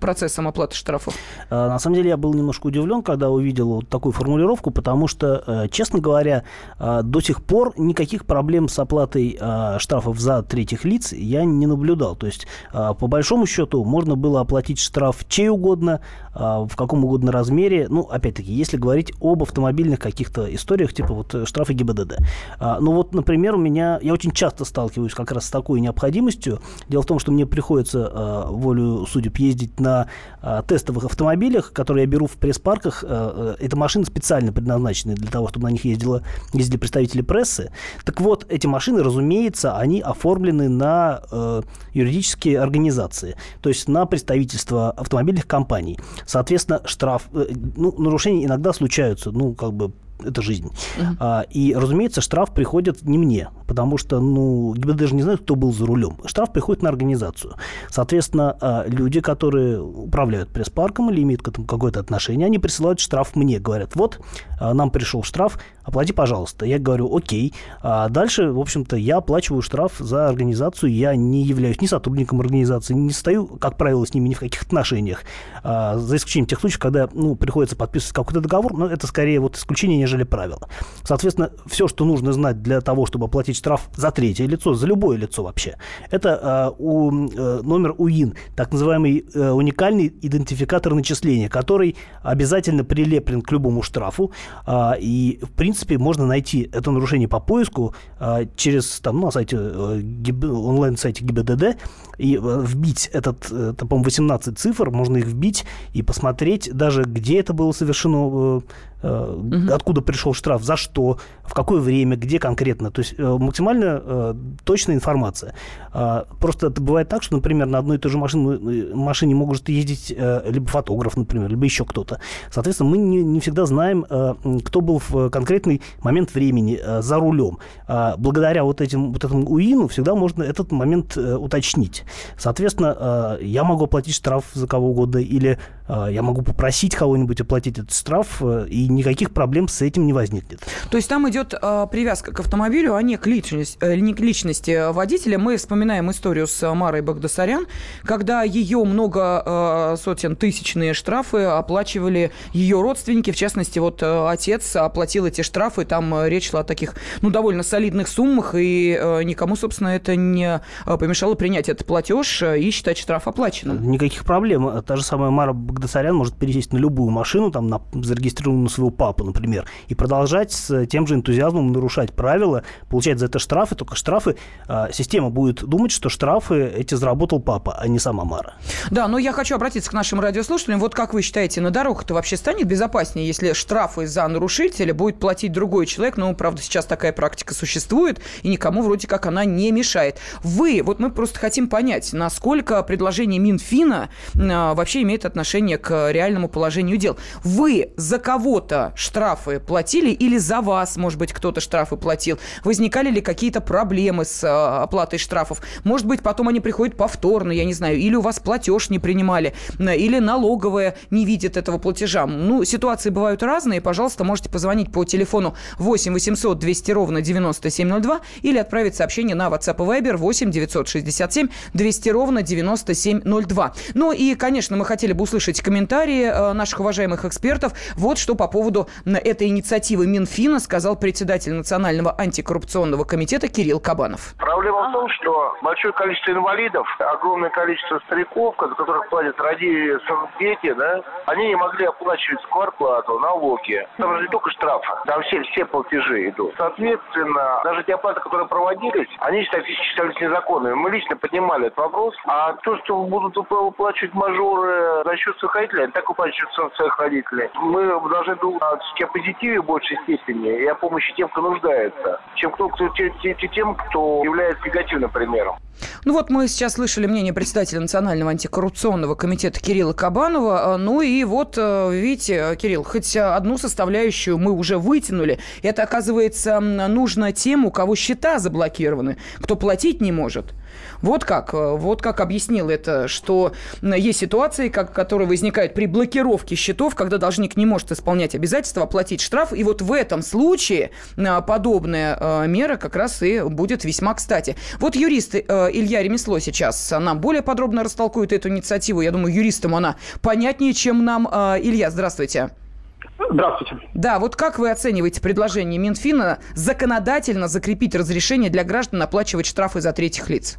процессом оплаты штрафов? А, на самом деле я был немножко удивлен, когда увидел вот такую формулировку, потому что, э, честно говоря, а, до сих пор никаких проблем с оплатой штрафов за третьих лиц я не наблюдал. То есть, по большому счету, можно было оплатить штраф чей угодно, в каком угодно размере. Ну, опять-таки, если говорить об автомобильных каких-то историях, типа вот э, штрафы ГИБДД. Ну вот, например, у меня, я очень часто сталкиваюсь как раз с такой необходимостью. Дело в том, что мне приходится волю судеб ездить на а, тестовых автомобилях, которые я беру в пресс-парках. А, это машины специально предназначены для того, чтобы на них ездила, ездили представители прессы. Так вот, эти машины, разумеется, они оформлены на э, юридические организации, то есть на представительство автомобильных компаний. Соответственно, штраф, э, ну, нарушения иногда случаются, ну, как бы это жизнь. Uh-huh. А, и, разумеется, штраф приходит не мне, потому что, ну, ГИБДД даже не знает, кто был за рулем. Штраф приходит на организацию. Соответственно, а, люди, которые управляют пресс-парком или имеют к этому какое-то отношение, они присылают штраф мне, говорят, вот, а, нам пришел штраф, оплати, пожалуйста. Я говорю, окей. А дальше, в общем-то, я оплачиваю штраф за организацию, я не являюсь ни сотрудником организации, не стою, как правило, с ними ни в каких отношениях, а, за исключением тех случаев, когда, ну, приходится подписывать какой-то договор, но это скорее вот исключение, нежели правило. Соответственно, все, что нужно знать для того, чтобы оплатить штраф за третье лицо, за любое лицо вообще, это а, у, а, номер УИН, так называемый а, уникальный идентификатор начисления, который обязательно прилеплен к любому штрафу, а, и, в принципе, можно найти это нарушение по поиску а, через там, ну, на сайте, э, онлайн-сайте ГИБДД и э, вбить этот, это, по-моему, 18 цифр, можно их вбить и посмотреть даже, где это было совершено, угу. откуда пришел штраф, за что, в какое время, где конкретно. То есть э, максимально э, точная информация. Э, просто это бывает так, что, например, на одной и той же машине, машине может ездить э, либо фотограф, например, либо еще кто-то. Соответственно, мы не, не всегда знаем, э, кто был в конкретный момент времени э, за рулем. Э, благодаря вот, этим, вот этому УИНу всегда можно этот момент э, уточнить. Соответственно, э, я могу оплатить штраф за кого угодно или э, я могу попросить кого-нибудь оплатить этот штраф, э, и никаких проблем с этим не возникнет. То есть там идет привязка к автомобилю, а не к, личности, э, не к личности водителя. Мы вспоминаем историю с Марой Багдасарян, когда ее много сотен тысячные штрафы оплачивали ее родственники. В частности, вот отец оплатил эти штрафы. Там речь шла о таких, ну, довольно солидных суммах, и никому, собственно, это не помешало принять этот платеж э, и считать штраф оплаченным. Никаких проблем. Та же самая Мара Багдасарян может пересесть на любую машину, там, на зарегистрированную своего папу, например, и продолжать с тем же энтузиазмом нарушать правила, получать за это штрафы, только штрафы, а, система будет думать, что штрафы эти заработал папа, а не сама Мара. Да, но я хочу обратиться к нашим радиослушателям. Вот как вы считаете, на дорогах это вообще станет безопаснее, если штрафы за нарушителя будет платить другой человек? Ну, правда, сейчас такая практика существует, и никому вроде как она не мешает. Вы, вот мы просто хотим понять, насколько предложение Минфина а, вообще имеет отношение к реальному положению дел. Вы за кого кого-то штрафы платили или за вас, может быть, кто-то штрафы платил? Возникали ли какие-то проблемы с э, оплатой штрафов? Может быть, потом они приходят повторно, я не знаю, или у вас платеж не принимали, или налоговая не видит этого платежа. Ну, ситуации бывают разные. Пожалуйста, можете позвонить по телефону 8 800 200 ровно 9702 или отправить сообщение на WhatsApp и Viber 8 967 200 ровно 9702. Ну и, конечно, мы хотели бы услышать комментарии э, наших уважаемых экспертов. Вот что по поводу этой инициативы Минфина сказал председатель Национального антикоррупционного комитета Кирилл Кабанов. Проблема в том, что большое количество инвалидов, огромное количество стариков, за которых платят родители, дети, да, они не могли оплачивать квартплату, налоги. Там же не только штрафы, там все, все платежи идут. Соответственно, даже те оплаты, которые проводились, они считались незаконными. Мы лично поднимали этот вопрос. А то, что будут выплачивать мажоры за счет своих родителей, так выплачивают своих родителей. Мы должны думать о позитиве в большей степени и о помощи тем, кто нуждается, чем кто, кто, тем, кто является негативным примером. Ну вот мы сейчас слышали мнение председателя Национального антикоррупционного комитета Кирилла Кабанова. Ну и вот, э, видите, Кирилл, хоть одну составляющую мы уже вытянули. Это, оказывается, нужно тем, у кого счета заблокированы, кто платить не может. Вот как, э, вот как объяснил это, что есть ситуации, как, которые возникают при блокировке счетов, когда должник не может исполнять обязательства, оплатить штраф, и вот в этом случае э, подобная э, мера как раз и будет весьма кстати. Вот юрист Илья Ремесло сейчас нам более подробно растолкует эту инициативу. Я думаю, юристам она понятнее, чем нам. Илья, здравствуйте. Здравствуйте. Да, вот как вы оцениваете предложение Минфина законодательно закрепить разрешение для граждан оплачивать штрафы за третьих лиц?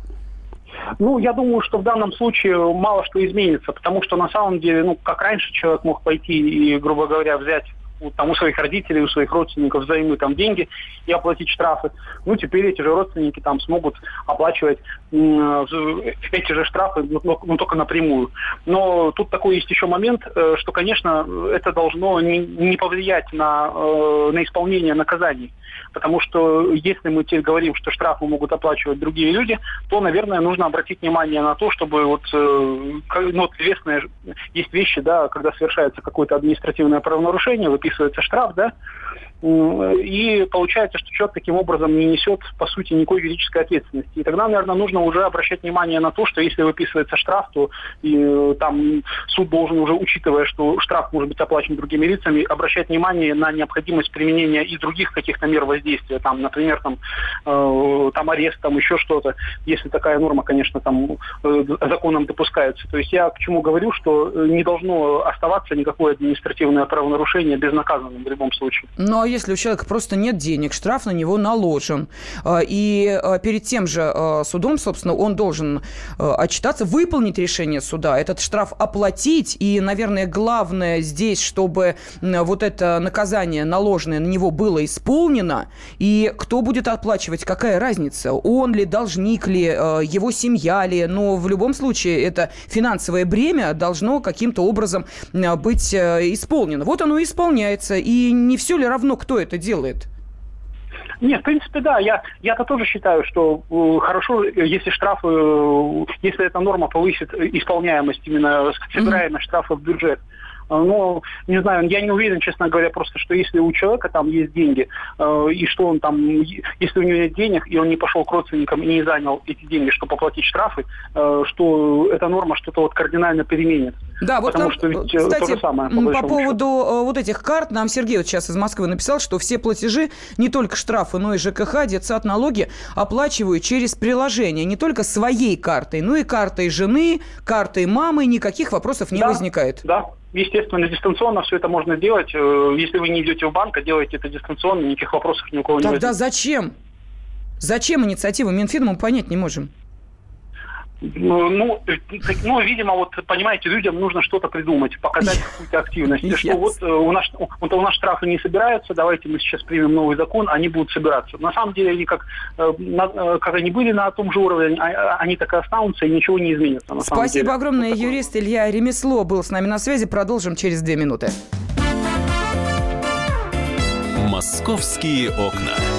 Ну, я думаю, что в данном случае мало что изменится, потому что на самом деле, ну, как раньше человек мог пойти и, грубо говоря, взять у, там, у своих родителей, у своих родственников взаймы там деньги и оплатить штрафы. Ну, теперь эти же родственники там смогут оплачивать э, эти же штрафы, но, но, но только напрямую. Но тут такой есть еще момент, э, что, конечно, это должно не, не повлиять на, э, на исполнение наказаний. Потому что если мы теперь говорим, что штрафы могут оплачивать другие люди, то, наверное, нужно обратить внимание на то, чтобы вот, э, ну, вот известные есть вещи, да, когда совершается какое-то административное правонарушение, выписывается штраф, да, и получается, что человек таким образом не несет, по сути, никакой юридической ответственности. И тогда, наверное, нужно уже обращать внимание на то, что если выписывается штраф, то и, э, там суд должен уже, учитывая, что штраф может быть оплачен другими лицами, обращать внимание на необходимость применения и других каких-то мер воздействия, там, например, там, э, там арест, там еще что-то, если такая норма, конечно, там э, законом допускается. То есть я к чему говорю, что э, не должно оставаться никакое административное правонарушение безнаказанным в любом случае. Но если у человека просто нет денег, штраф на него наложен. А, и а, перед тем же а, судом, собственно, он должен отчитаться, выполнить решение суда, этот штраф оплатить. И, наверное, главное здесь, чтобы вот это наказание наложенное на него было исполнено. И кто будет оплачивать, какая разница? Он ли, должник ли, его семья ли? Но в любом случае это финансовое бремя должно каким-то образом быть исполнено. Вот оно и исполняется. И не все ли равно, кто это делает? Нет, в принципе, да. Я, я-то тоже считаю, что э, хорошо, если штрафы, э, если эта норма повысит исполняемость именно собираемость mm-hmm. штрафов в бюджет. Но, не знаю, я не уверен, честно говоря, просто, что если у человека там есть деньги, э, и что он там, если у него нет денег, и он не пошел к родственникам и не занял эти деньги, чтобы оплатить штрафы, э, что эта норма что-то вот кардинально переменит. Да, вот Потому нам, что ведь э, кстати, то же самое, по, по поводу счету. вот этих карт, нам Сергей вот сейчас из Москвы написал, что все платежи, не только штрафы, но и ЖКХ, детсад, налоги оплачивают через приложение, не только своей картой, но и картой жены, картой мамы, никаких вопросов не да, возникает. Да, Естественно, дистанционно все это можно делать. Э, если вы не идете в банк, а делаете это дистанционно, никаких вопросов ни у кого Тогда не Тогда зачем? Зачем инициатива Минфина, мы понять не можем. Ну, ну, ну, видимо, вот, понимаете, людям нужно что-то придумать, показать какую-то активность. Что вот э, у нас, вот у нас штрафы не собираются, давайте мы сейчас примем новый закон, они будут собираться. На самом деле, они как, э, э, как они были на том же уровне, а, они так и останутся, и ничего не изменится. На Спасибо деле. огромное. Вот Юрист Илья Ремесло был с нами на связи. Продолжим через две минуты. «Московские окна».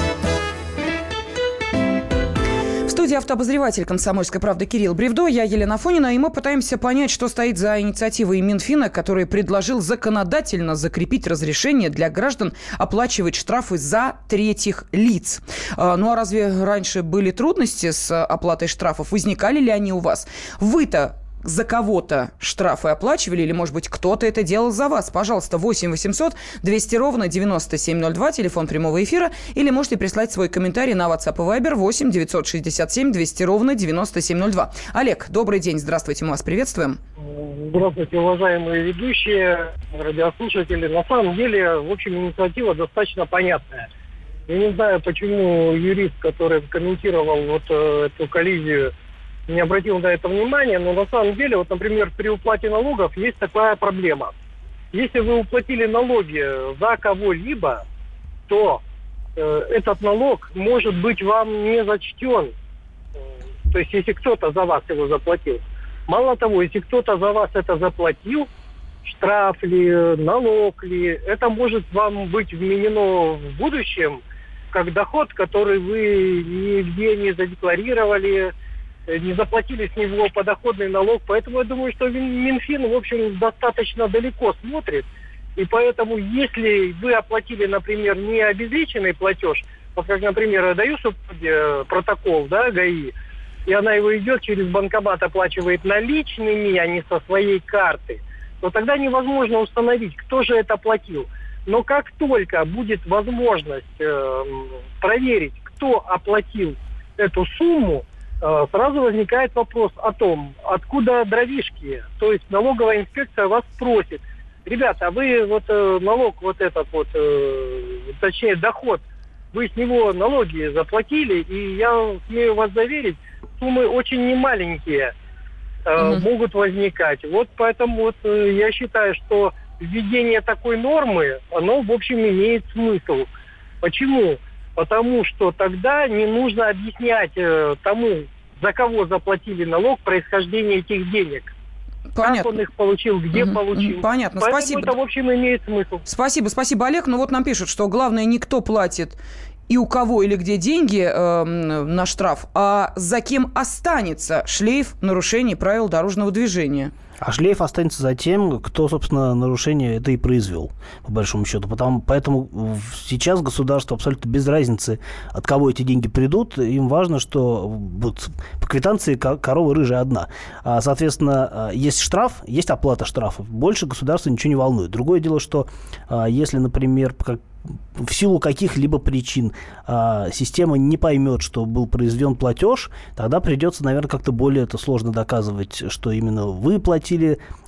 студии автообозреватель «Комсомольской правды» Кирилл Бревдо, я Елена Фонина, и мы пытаемся понять, что стоит за инициативой Минфина, который предложил законодательно закрепить разрешение для граждан оплачивать штрафы за третьих лиц. А, ну а разве раньше были трудности с оплатой штрафов? Возникали ли они у вас? Вы-то за кого-то штрафы оплачивали, или, может быть, кто-то это делал за вас. Пожалуйста, 8 800 200 ровно 9702, телефон прямого эфира, или можете прислать свой комментарий на WhatsApp и Viber 8 967 200 ровно 9702. Олег, добрый день, здравствуйте, мы вас приветствуем. Здравствуйте, уважаемые ведущие, радиослушатели. На самом деле, в общем, инициатива достаточно понятная. Я не знаю, почему юрист, который комментировал вот э, эту коллизию не обратил на это внимание, но на самом деле, вот, например, при уплате налогов есть такая проблема. Если вы уплатили налоги за кого-либо, то э, этот налог может быть вам не зачтен. То есть, если кто-то за вас его заплатил. Мало того, если кто-то за вас это заплатил, штраф ли, налог ли, это может вам быть вменено в будущем как доход, который вы нигде не задекларировали, не заплатили с него подоходный налог. Поэтому я думаю, что Минфин, в общем, достаточно далеко смотрит. И поэтому, если вы оплатили, например, не обезличенный платеж, вот как, например, я даю супруге протокол, да, ГАИ, и она его идет через банкомат, оплачивает наличными, а не со своей карты, то тогда невозможно установить, кто же это платил. Но как только будет возможность э, проверить, кто оплатил эту сумму, Э, сразу возникает вопрос о том, откуда дровишки. То есть налоговая инспекция вас спросит, ребята, а вы вот э, налог вот этот вот, э, точнее доход, вы с него налоги заплатили, и я смею вас заверить, суммы очень немаленькие э, mm-hmm. могут возникать. Вот поэтому вот э, я считаю, что введение такой нормы, оно в общем имеет смысл. Почему? Потому что тогда не нужно объяснять э, тому, за кого заплатили налог, происхождение этих денег. Понятно. Как он их получил, где угу. получил. Понятно, Поэтому спасибо. это, в общем, имеет смысл. Спасибо, спасибо, Олег. Ну вот нам пишут, что главное, никто платит и у кого или где деньги э, на штраф, а за кем останется шлейф нарушений правил дорожного движения. А шлейф останется за тем, кто, собственно, нарушение это и произвел, по большому счету. Потому, поэтому сейчас государство абсолютно без разницы, от кого эти деньги придут. Им важно, что вот, по квитанции корова рыжая одна. А, соответственно, а, есть штраф, есть оплата штрафов. Больше государство ничего не волнует. Другое дело, что а, если, например, как в силу каких-либо причин а, система не поймет, что был произведен платеж, тогда придется, наверное, как-то более это сложно доказывать, что именно вы платили,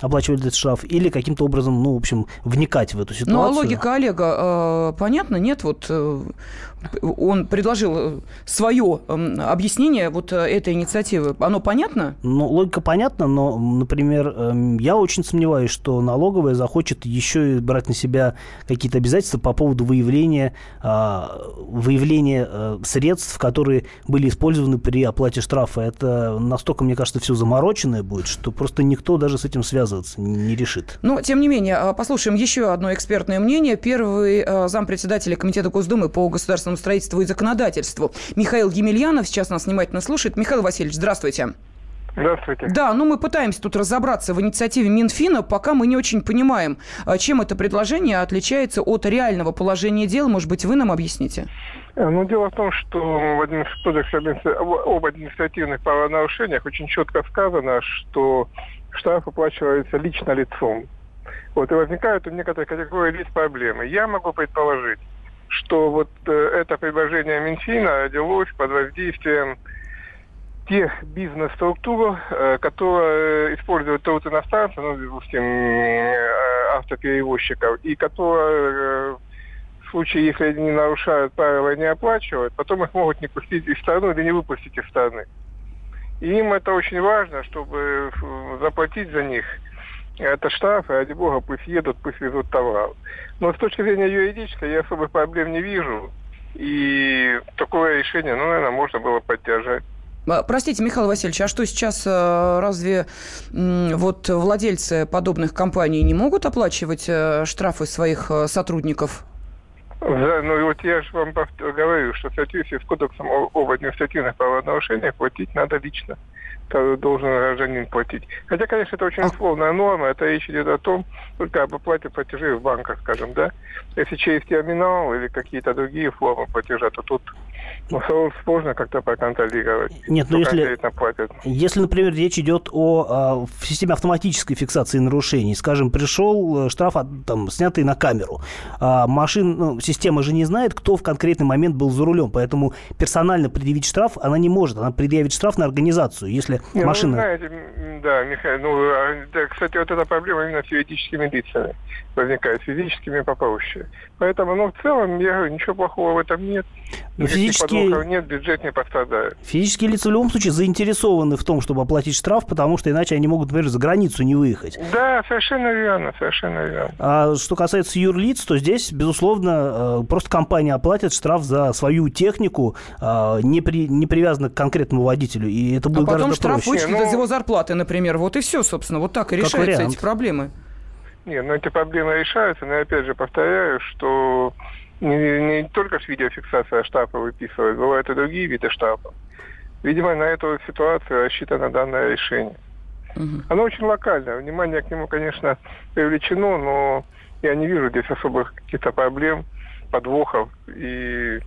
оплачивали этот штраф, или каким-то образом, ну, в общем, вникать в эту ситуацию. Ну, а логика Олега э, понятна? Нет, вот э, он предложил э, свое э, объяснение вот э, этой инициативы. Оно понятно? Ну, логика понятна, но, например, э, я очень сомневаюсь, что налоговая захочет еще и брать на себя какие-то обязательства по поводу выявления, э, выявления э, средств, которые были использованы при оплате штрафа. Это настолько, мне кажется, все замороченное будет, что просто никто даже с этим связываться не решит. Но, тем не менее, а, послушаем еще одно экспертное мнение. Первый зампредседателя Комитета Госдумы по государственному государственному строительству и законодательству. Михаил Емельянов сейчас нас внимательно слушает. Михаил Васильевич, здравствуйте. Здравствуйте. Да, ну мы пытаемся тут разобраться в инициативе Минфина, пока мы не очень понимаем, а, чем это предложение отличается от реального положения дел. Может быть, вы нам объясните? Э, ну, дело в том, что в кодексе об административных правонарушениях очень четко сказано, что штраф оплачивается лично лицом. Вот, и возникают у некоторых категорий лиц проблемы. Я могу предположить, что вот э, это предложение Минфина родилось под воздействием тех бизнес-структур, э, которые используют труд иностранцев, ну, допустим, э, автоперевозчиков, и которые в случае, если они нарушают правила и не оплачивают, потом их могут не пустить из страны или не выпустить из страны. И им это очень важно, чтобы заплатить за них – это штрафы, ради бога, пусть едут, пусть везут товар. Но с точки зрения юридической я особых проблем не вижу. И такое решение, ну, наверное, можно было поддержать. А, простите, Михаил Васильевич, а что сейчас э, разве вот владельцы подобных компаний не могут оплачивать э, штрафы своих э, сотрудников? Да, ну вот я же вам говорю, что в соответствии с кодексом об административных правонарушениях платить надо лично должен гражданин платить. Хотя, конечно, это очень а условная норма. Это речь идет о том, только об оплате платежей в банках, скажем, да. Если через терминал или какие-то другие формы платежа, то тут ну, сложно как-то проконтролировать. Нет, ну если, если, например, речь идет о, о системе автоматической фиксации нарушений, скажем, пришел э, штраф, там, снятый на камеру, а машин, ну, система же не знает, кто в конкретный момент был за рулем, поэтому персонально предъявить штраф она не может, она предъявит штраф на организацию, если не, машина... Ну, знаете, да, Михаил, ну, а, да, кстати, вот эта проблема именно с юридическими лицами. Возникает, с физическими попроще. Поэтому, ну, в целом, я говорю, ничего плохого в этом нет. Но физические... нет, бюджет не пострадает. Физические лица в любом случае заинтересованы в том, чтобы оплатить штраф, потому что иначе они могут, например, за границу не выехать. Да, совершенно верно, совершенно верно. А что касается юрлиц, то здесь, безусловно, э, просто компания оплатит штраф за свою технику, э, не, при, не привязанно к конкретному водителю, и это будет а потом штраф проще. вычтут ну... из его зарплаты, например, вот и все, собственно, вот так и решаются вариант. эти проблемы. Не, ну эти проблемы решаются, но я опять же повторяю, что не, не только с видеофиксация штрафа выписывают, бывают и другие виды штрафов. Видимо, на эту ситуацию рассчитано данное решение. Угу. Оно очень локальное. Внимание к нему, конечно, привлечено, но я не вижу здесь особых каких-то проблем, подвохов и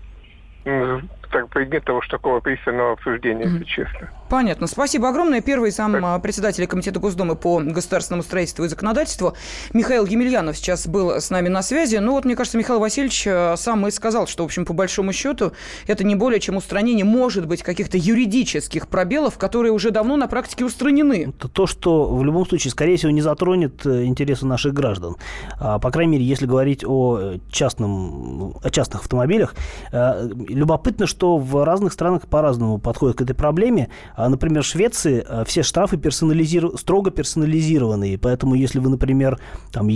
так, предмет того, что такого пристального обсуждения, mm-hmm. если честно. Понятно. Спасибо огромное. Первый сам так. А, председатель Комитета Госдумы по государственному строительству и законодательству Михаил Емельянов сейчас был с нами на связи. Ну вот, мне кажется, Михаил Васильевич а, сам и сказал, что, в общем, по большому счету, это не более чем устранение, может быть, каких-то юридических пробелов, которые уже давно на практике устранены. Это то, что в любом случае, скорее всего, не затронет э, интересы наших граждан. А, по крайней мере, если говорить о, частном, о частных автомобилях, э, любопытно, что в разных странах по-разному подходят к этой проблеме. А, например, в Швеции а, все штрафы персонализиру... строго персонализированные, поэтому если вы, например, там,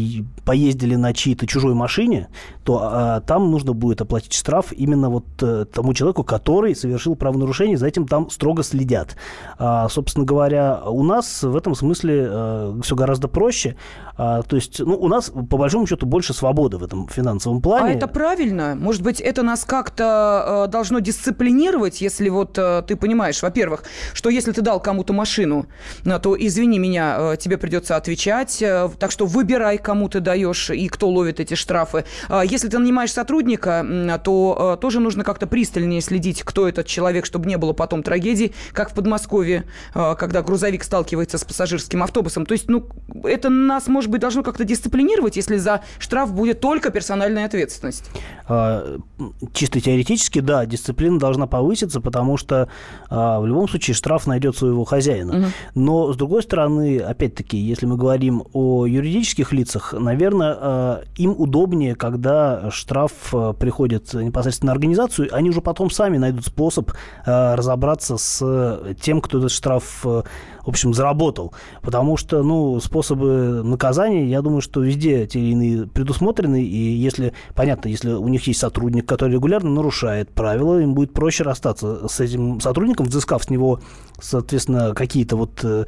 поездили на чьей-то чужой машине, то а, там нужно будет оплатить штраф именно вот а, тому человеку, который совершил правонарушение, за этим там строго следят. А, собственно говоря, у нас в этом смысле а, все гораздо проще. А, то есть, ну, у нас, по большому счету, больше свободы в этом финансовом плане. А это правильно? Может быть, это нас как-то э, должно дисциплинировать, если вот э, ты понимаешь, во-первых, что если ты дал кому-то машину, э, то, извини меня, э, тебе придется отвечать, так что выбирай, кому ты даешь и кто ловит эти штрафы. Э, если ты нанимаешь сотрудника, то тоже нужно как-то пристальнее следить, кто этот человек, чтобы не было потом трагедий, как в Подмосковье, когда грузовик сталкивается с пассажирским автобусом. То есть, ну, это нас, может быть, должно как-то дисциплинировать, если за штраф будет только персональная ответственность? А, чисто теоретически, да, дисциплина должна повыситься, потому что а, в любом случае штраф найдет своего хозяина. Угу. Но, с другой стороны, опять-таки, если мы говорим о юридических лицах, наверное, а, им удобнее, когда штраф приходит непосредственно на организацию, они уже потом сами найдут способ разобраться с тем, кто этот штраф в общем, заработал. Потому что, ну, способы наказания, я думаю, что везде те или иные предусмотрены, и если, понятно, если у них есть сотрудник, который регулярно нарушает правила, им будет проще расстаться с этим сотрудником, взыскав с него, соответственно, какие-то вот э,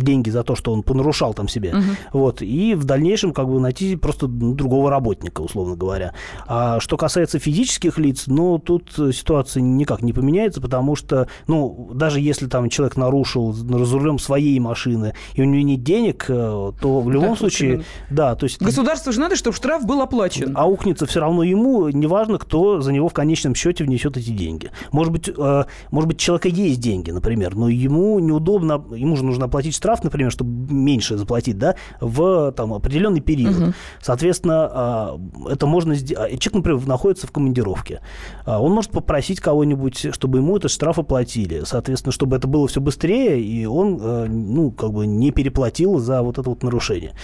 деньги за то, что он понарушал там себе. Угу. Вот, и в дальнейшем как бы найти просто ну, другого работника, условно говоря. А что касается физических лиц, ну, тут ситуация никак не поменяется, потому что, ну, даже если там человек нарушил, рулем своей машины, и у него нет денег, э, то в любом так, случае... Именно. Да, то есть... Государству же надо, чтобы штраф был оплачен. Аукнется все равно ему, неважно, кто за него в конечном счете внесет эти деньги. Может быть, э, может быть, человека есть деньги, например, но ему неудобно, ему же нужно оплатить штраф, например, чтобы меньше заплатить, да, в там, определенный период. Угу. Соответственно, э, это можно сделать. Человек, например, находится в командировке. Он может попросить кого-нибудь, чтобы ему этот штраф оплатили. Соответственно, чтобы это было все быстрее, и он Э, ну, как бы не переплатил за вот это вот нарушение.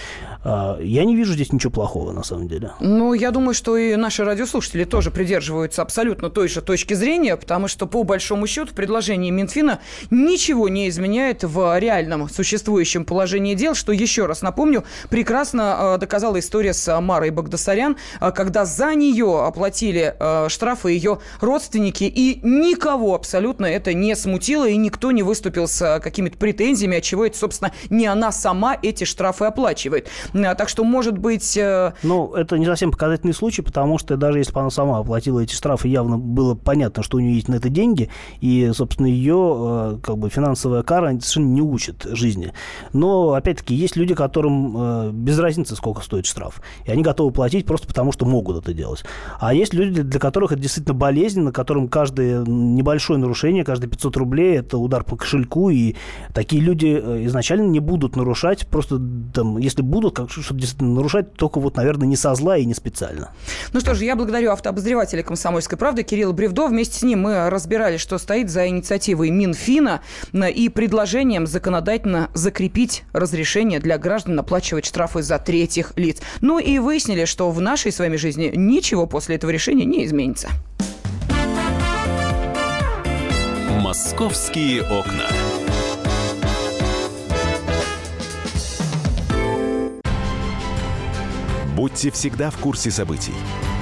А, я не вижу здесь ничего плохого, на самом деле. Ну, я думаю, что и наши радиослушатели тоже придерживаются абсолютно той же точки зрения, потому что, по большому счету, предложение Минфина ничего не изменяет в реальном существующем положении дел, что, еще раз напомню, прекрасно э, доказала история с Марой Багдасарян, э, когда за нее оплатили штрафы ее родственники, и никого абсолютно это не смутило, и никто не выступил с какими-то претензиями от чего это, собственно, не она сама эти штрафы оплачивает. А, так что, может быть... Э, ну, это не совсем показательный случай, потому что даже если бы она сама оплатила эти штрафы, явно было понятно, что у нее есть на это деньги, и, собственно, ее э, как бы финансовая кара совершенно не учит жизни. Но, опять-таки, есть люди, которым э, без разницы, сколько стоит штраф. И они готовы платить просто потому, что могут это делать. А есть люди, для которых это действительно болезненно, которым каждое небольшое нарушение, каждые 500 рублей – это удар по кошельку, и такие люди э, изначально не будут нарушать, просто там, если будут что-то действительно нарушать, только вот, наверное, не со зла и не специально. Ну что ж, я благодарю автообозревателя «Комсомольской правды» Кирилла Бревдо. Вместе с ним мы разбирали, что стоит за инициативой Минфина и предложением законодательно закрепить разрешение для граждан оплачивать штрафы за третьих лиц. Ну и выяснили, что в нашей с вами жизни ничего после этого решения не изменится. «Московские окна». Будьте всегда в курсе событий.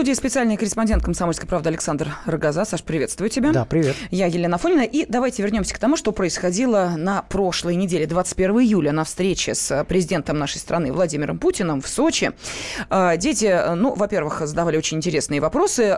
студии специальный корреспондент «Комсомольской правды» Александр Рогоза. Саш, приветствую тебя. Да, привет. Я Елена Фонина. И давайте вернемся к тому, что происходило на прошлой неделе, 21 июля, на встрече с президентом нашей страны Владимиром Путиным в Сочи. А, дети, ну, во-первых, задавали очень интересные вопросы,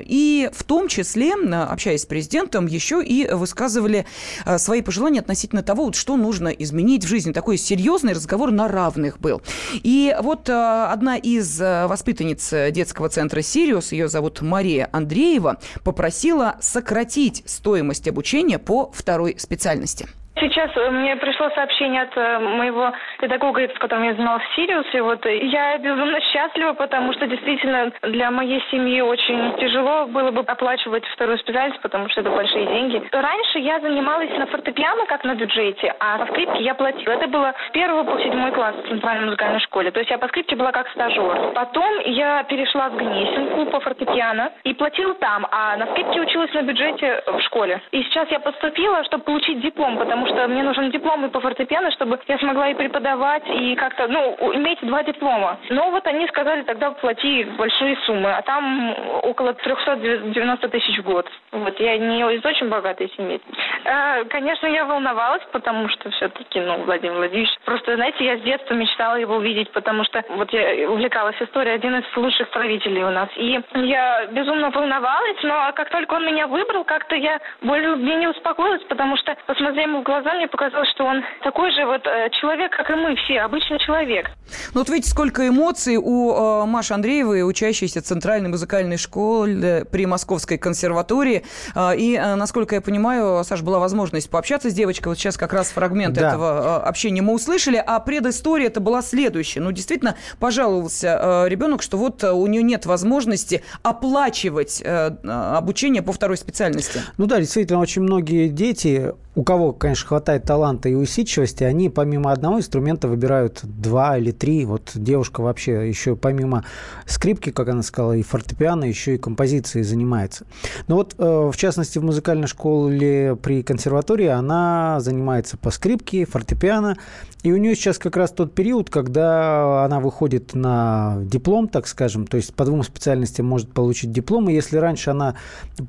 и в том числе, общаясь с президентом, еще и высказывали а, свои пожелания относительно того, вот, что нужно изменить в жизни. Такой серьезный разговор на равных был. И вот одна из воспитанниц детского центра центра «Сириус», ее зовут Мария Андреева, попросила сократить стоимость обучения по второй специальности. Сейчас э, мне пришло сообщение от э, моего педагога, с которым я занималась в Сириусе. Вот я безумно счастлива, потому что действительно для моей семьи очень тяжело было бы оплачивать вторую специальность, потому что это большие деньги. Раньше я занималась на фортепиано, как на бюджете, а по скрипке я платила. Это было с первого по седьмой класс в центральной музыкальной школе. То есть я по скрипке была как стажер. Потом я перешла в Гнесинку по фортепиано и платила там, а на скрипке училась на бюджете в школе. И сейчас я поступила, чтобы получить диплом, потому потому что мне нужен диплом и по фортепиано, чтобы я смогла и преподавать, и как-то, ну, иметь два диплома. Но вот они сказали, тогда плати большие суммы, а там около 390 тысяч в год. Вот, я не из очень богатой семьи. А, конечно, я волновалась, потому что все-таки, ну, Владимир Владимирович, просто, знаете, я с детства мечтала его увидеть, потому что вот я увлекалась историей, один из лучших правителей у нас. И я безумно волновалась, но как только он меня выбрал, как-то я более не успокоилась, потому что, посмотрев ему в глаза, глаза мне показалось, что он такой же вот э, человек, как и мы все, обычный человек. Ну вот видите, сколько эмоций у э, Маши Андреевой, учащейся Центральной музыкальной школы при Московской консерватории. Э, и, э, насколько я понимаю, Саш, была возможность пообщаться с девочкой. Вот сейчас как раз фрагмент да. этого э, общения мы услышали. А предыстория это была следующая. Ну, действительно, пожаловался э, ребенок, что вот э, у нее нет возможности оплачивать э, обучение по второй специальности. Ну да, действительно, очень многие дети у кого, конечно, хватает таланта и усидчивости, они помимо одного инструмента выбирают два или три. Вот девушка вообще еще помимо скрипки, как она сказала, и фортепиано, еще и композицией занимается. Но вот, э, в частности, в музыкальной школе при консерватории она занимается по скрипке, фортепиано. И у нее сейчас как раз тот период, когда она выходит на диплом, так скажем, то есть по двум специальностям может получить диплом. И если раньше она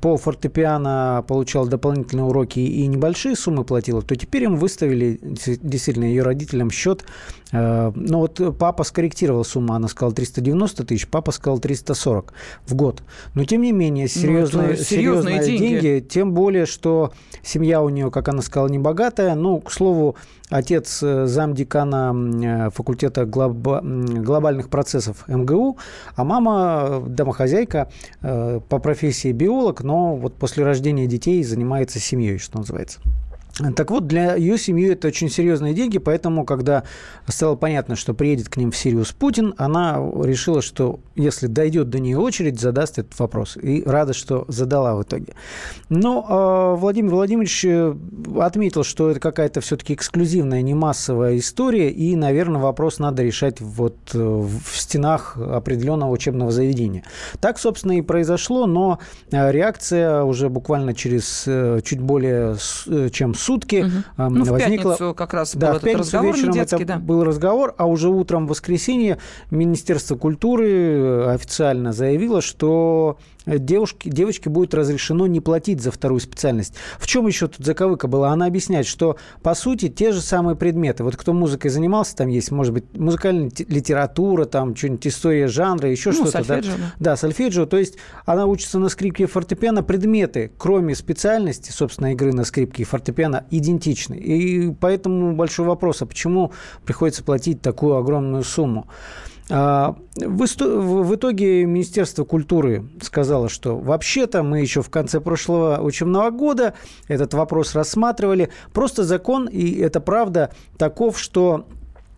по фортепиано получала дополнительные уроки и небольшие суммы платила, то теперь им выставили действительно ее родителям счет. Э, но вот папа скорректировал сумму, она сказала 390 тысяч, папа сказал 340 в год. Но тем не менее, серьезные, ну, серьезные, серьезные деньги. деньги, тем более, что семья у нее, как она сказала, не богатая. Ну, к слову, отец э, замдекана э, факультета глоб... глобальных процессов МГУ, а мама домохозяйка по профессии биолог, но вот после рождения детей занимается семьей, что называется. Так вот, для ее семьи это очень серьезные деньги, поэтому, когда стало понятно, что приедет к ним в Сириус Путин, она решила, что если дойдет до нее очередь, задаст этот вопрос. И рада, что задала в итоге. Но э, Владимир Владимирович э, отметил, что это какая-то все-таки эксклюзивная, не массовая история, и, наверное, вопрос надо решать вот э, в стенах определенного учебного заведения. Так, собственно, и произошло, но реакция уже буквально через чуть более чем сутки угу. ну, возникла... В пятницу как раз да, был этот разговор вечером недетский, это да. был разговор, а уже утром в воскресенье Министерство культуры э, официально заявило, что девушке, девочке будет разрешено не платить за вторую специальность. В чем еще тут заковыка была? Она объясняет, что, по сути, те же самые предметы. Вот кто музыкой занимался, там есть, может быть, музыкальная литература, там что-нибудь история жанра, еще ну, что-то. Да? да, да сольфеджио. То есть она учится на скрипке и фортепиано. Предметы, кроме специальности, собственно, игры на скрипке и фортепиано, идентичны. И поэтому большой вопрос, а почему приходится платить такую огромную сумму? А, в итоге Министерство культуры сказало, что вообще-то мы еще в конце прошлого учебного года этот вопрос рассматривали. Просто закон, и это правда, таков, что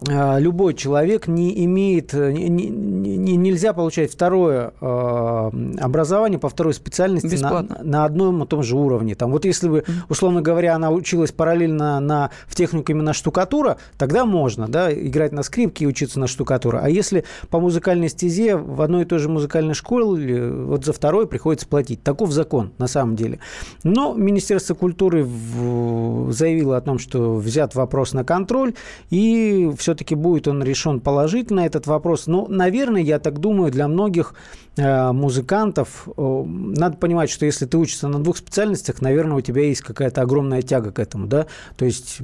любой человек не имеет, э, не, не, нельзя получать второе э, образование по второй специальности на, на одном и том же уровне. Там, вот если бы, условно говоря, она училась параллельно на, в техникуме на штукатура, тогда можно да, играть на скрипке и учиться на штукатура. А если по музыкальной стезе в одной и той же музыкальной школе, вот за второй приходится платить. Таков закон на самом деле. Но Министерство культуры в, заявило о том, что взят вопрос на контроль, и все все-таки будет он решен положительно, этот вопрос. Но, ну, наверное, я так думаю, для многих э, музыкантов э, надо понимать, что если ты учишься на двух специальностях, наверное, у тебя есть какая-то огромная тяга к этому, да. То есть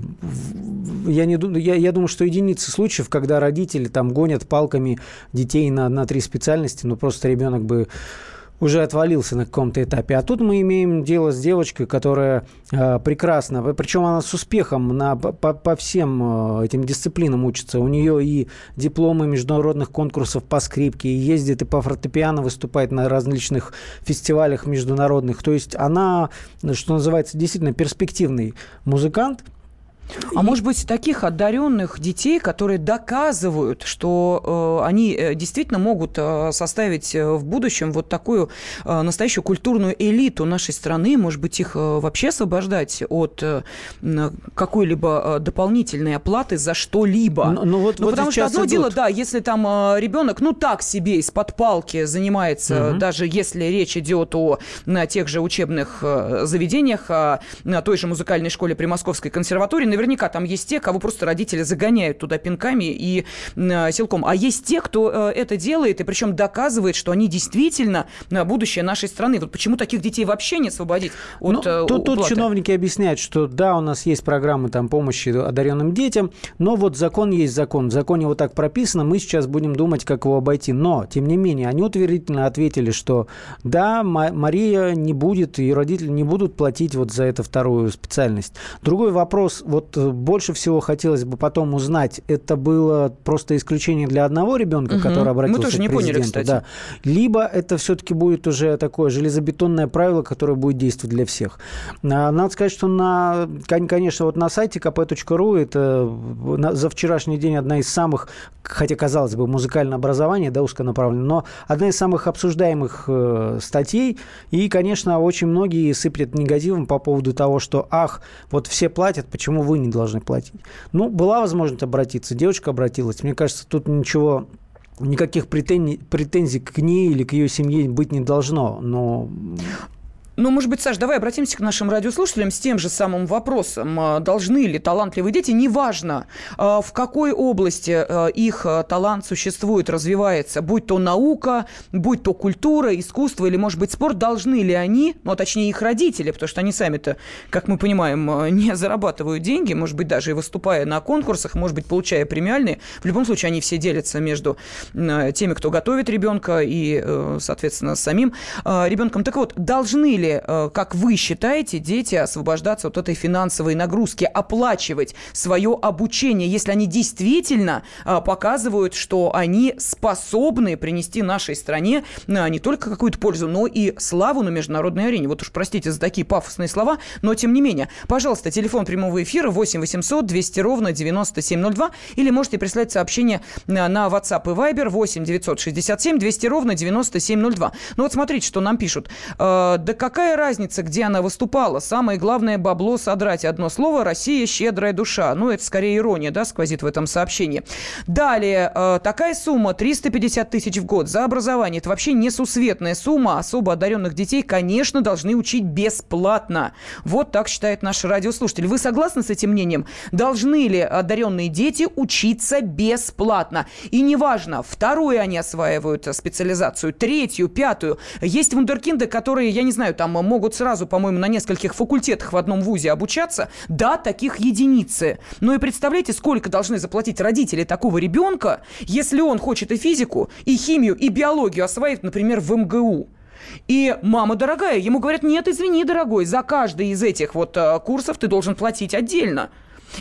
я, не, я, я думаю, что единицы случаев, когда родители там гонят палками детей на, на три специальности, ну просто ребенок бы уже отвалился на каком-то этапе. А тут мы имеем дело с девочкой, которая э, прекрасно, причем она с успехом на, по, по всем э, этим дисциплинам учится. У нее и дипломы международных конкурсов по скрипке, и ездит и по фортепиано выступает на различных фестивалях международных. То есть она, что называется, действительно перспективный музыкант. А и... может быть, таких одаренных детей, которые доказывают, что э, они э, действительно могут э, составить э, в будущем вот такую э, настоящую культурную элиту нашей страны, может быть, их э, вообще освобождать от э, какой-либо э, дополнительной оплаты за что-либо. Ну, ну, вот, ну вот потому что одно идут. дело, да, если там э, ребенок, ну так себе из-под палки занимается, угу. даже если речь идет о на тех же учебных э, заведениях, э, на той же музыкальной школе при Московской консерватории, наверняка там есть те, кого просто родители загоняют туда пинками и э, силком. А есть те, кто э, это делает, и причем доказывает, что они действительно э, будущее нашей страны. Вот почему таких детей вообще не освободить от ну, э, тут, тут чиновники объясняют, что да, у нас есть программы там, помощи одаренным детям, но вот закон есть закон. В законе вот так прописано, мы сейчас будем думать, как его обойти. Но, тем не менее, они утвердительно ответили, что да, Мария не будет, ее родители не будут платить вот за эту вторую специальность. Другой вопрос, вот вот э, больше всего хотелось бы потом узнать, это было просто исключение для одного ребенка, угу. который обратился Мы тоже не к президенту, поняли, кстати. Да, либо это все-таки будет уже такое железобетонное правило, которое будет действовать для всех. А, надо сказать, что на, конечно, вот на сайте kp.ru это за вчерашний день одна из самых, хотя казалось бы, музыкальное образование, да, узконаправленное, но одна из самых обсуждаемых э, статей, и, конечно, очень многие сыплят негативом по поводу того, что, ах, вот все платят, почему вы не должны платить. Ну, была возможность обратиться, девочка обратилась. Мне кажется, тут ничего никаких претензий, претензий к ней или к ее семье быть не должно. Но ну, может быть, Саш, давай обратимся к нашим радиослушателям с тем же самым вопросом. А, должны ли талантливые дети, неважно, а, в какой области а, их талант существует, развивается, будь то наука, будь то культура, искусство или, может быть, спорт, должны ли они, ну, а точнее, их родители, потому что они сами-то, как мы понимаем, не зарабатывают деньги, может быть, даже и выступая на конкурсах, может быть, получая премиальные, в любом случае они все делятся между теми, кто готовит ребенка и, э, соответственно, самим ребенком. Так вот, должны ли ли, э, как вы считаете, дети освобождаться от этой финансовой нагрузки, оплачивать свое обучение, если они действительно э, показывают, что они способны принести нашей стране э, не только какую-то пользу, но и славу на международной арене. Вот уж простите за такие пафосные слова, но тем не менее. Пожалуйста, телефон прямого эфира 8 800 200 ровно 9702 или можете прислать сообщение на WhatsApp и Viber 8 967 200 ровно 9702. Ну вот смотрите, что нам пишут. Э, да какая разница, где она выступала? Самое главное бабло содрать. Одно слово – Россия щедрая душа. Ну, это скорее ирония, да, сквозит в этом сообщении. Далее, э, такая сумма 350 тысяч в год за образование. Это вообще несусветная сумма. Особо одаренных детей, конечно, должны учить бесплатно. Вот так считает наш радиослушатель. Вы согласны с этим мнением? Должны ли одаренные дети учиться бесплатно? И неважно, вторую они осваивают специализацию, третью, пятую. Есть вундеркинды, которые, я не знаю, там могут сразу, по-моему, на нескольких факультетах в одном вузе обучаться. Да, таких единицы. Но и представляете, сколько должны заплатить родители такого ребенка, если он хочет и физику, и химию, и биологию осваивать, например, в МГУ. И мама дорогая, ему говорят, нет, извини, дорогой, за каждый из этих вот э, курсов ты должен платить отдельно.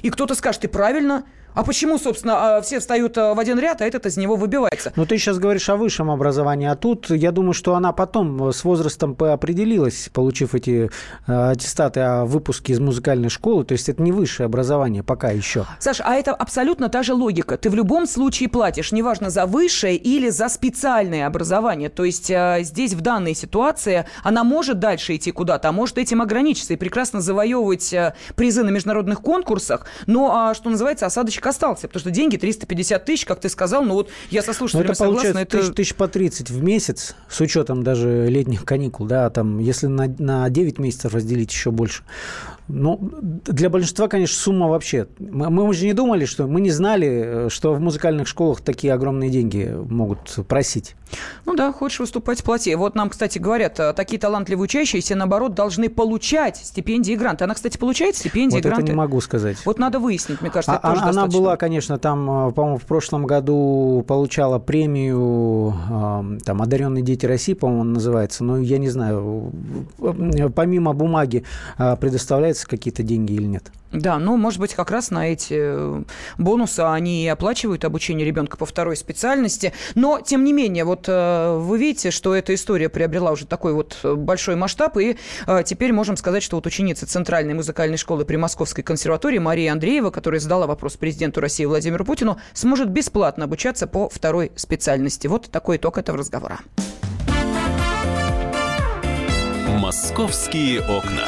И кто-то скажет, ты правильно, а почему, собственно, а, все встают а, в один ряд, а этот из него выбивается? Ну, ты сейчас говоришь о высшем образовании, а тут, я думаю, что она потом с возрастом определилась, получив эти а, аттестаты о выпуске из музыкальной школы. То есть это не высшее образование пока еще. Саша, а это абсолютно та же логика. Ты в любом случае платишь, неважно, за высшее или за специальное образование. То есть здесь в данной ситуации она может дальше идти куда-то, а может этим ограничиться и прекрасно завоевывать призы на международных конкурсах, но, что называется, осадочек денежек остался, потому что деньги 350 тысяч, как ты сказал, ну вот я со слушателями ну, это согласна. Это тысяч, тысяч по 30 в месяц, с учетом даже летних каникул, да, там, если на, на 9 месяцев разделить еще больше. Ну, для большинства, конечно, сумма вообще. Мы, мы же не думали, что мы не знали, что в музыкальных школах такие огромные деньги могут просить. Ну да, хочешь выступать, плати. Вот нам, кстати, говорят, э, такие талантливые учащиеся, наоборот, должны получать стипендии и гранты. Она, кстати, получает стипендии вот и гранты? это не могу сказать. Вот надо выяснить, мне кажется, а, это Она была, конечно, там, э, по-моему, в прошлом году получала премию там, «Одаренные дети России», по-моему, называется. Но я не знаю, помимо бумаги предоставляется какие-то деньги или нет. Да, ну, может быть, как раз на эти э, бонусы они и оплачивают обучение ребенка по второй специальности. Но, тем не менее, вот э, вы видите, что эта история приобрела уже такой вот э, большой масштаб, и теперь можем сказать, что вот ученица Центральной музыкальной школы при Московской консерватории Мария Андреева, которая задала вопрос президенту России Владимиру Путину, сможет бесплатно обучаться по второй специальности. Вот такой итог этого разговора. «Московские окна».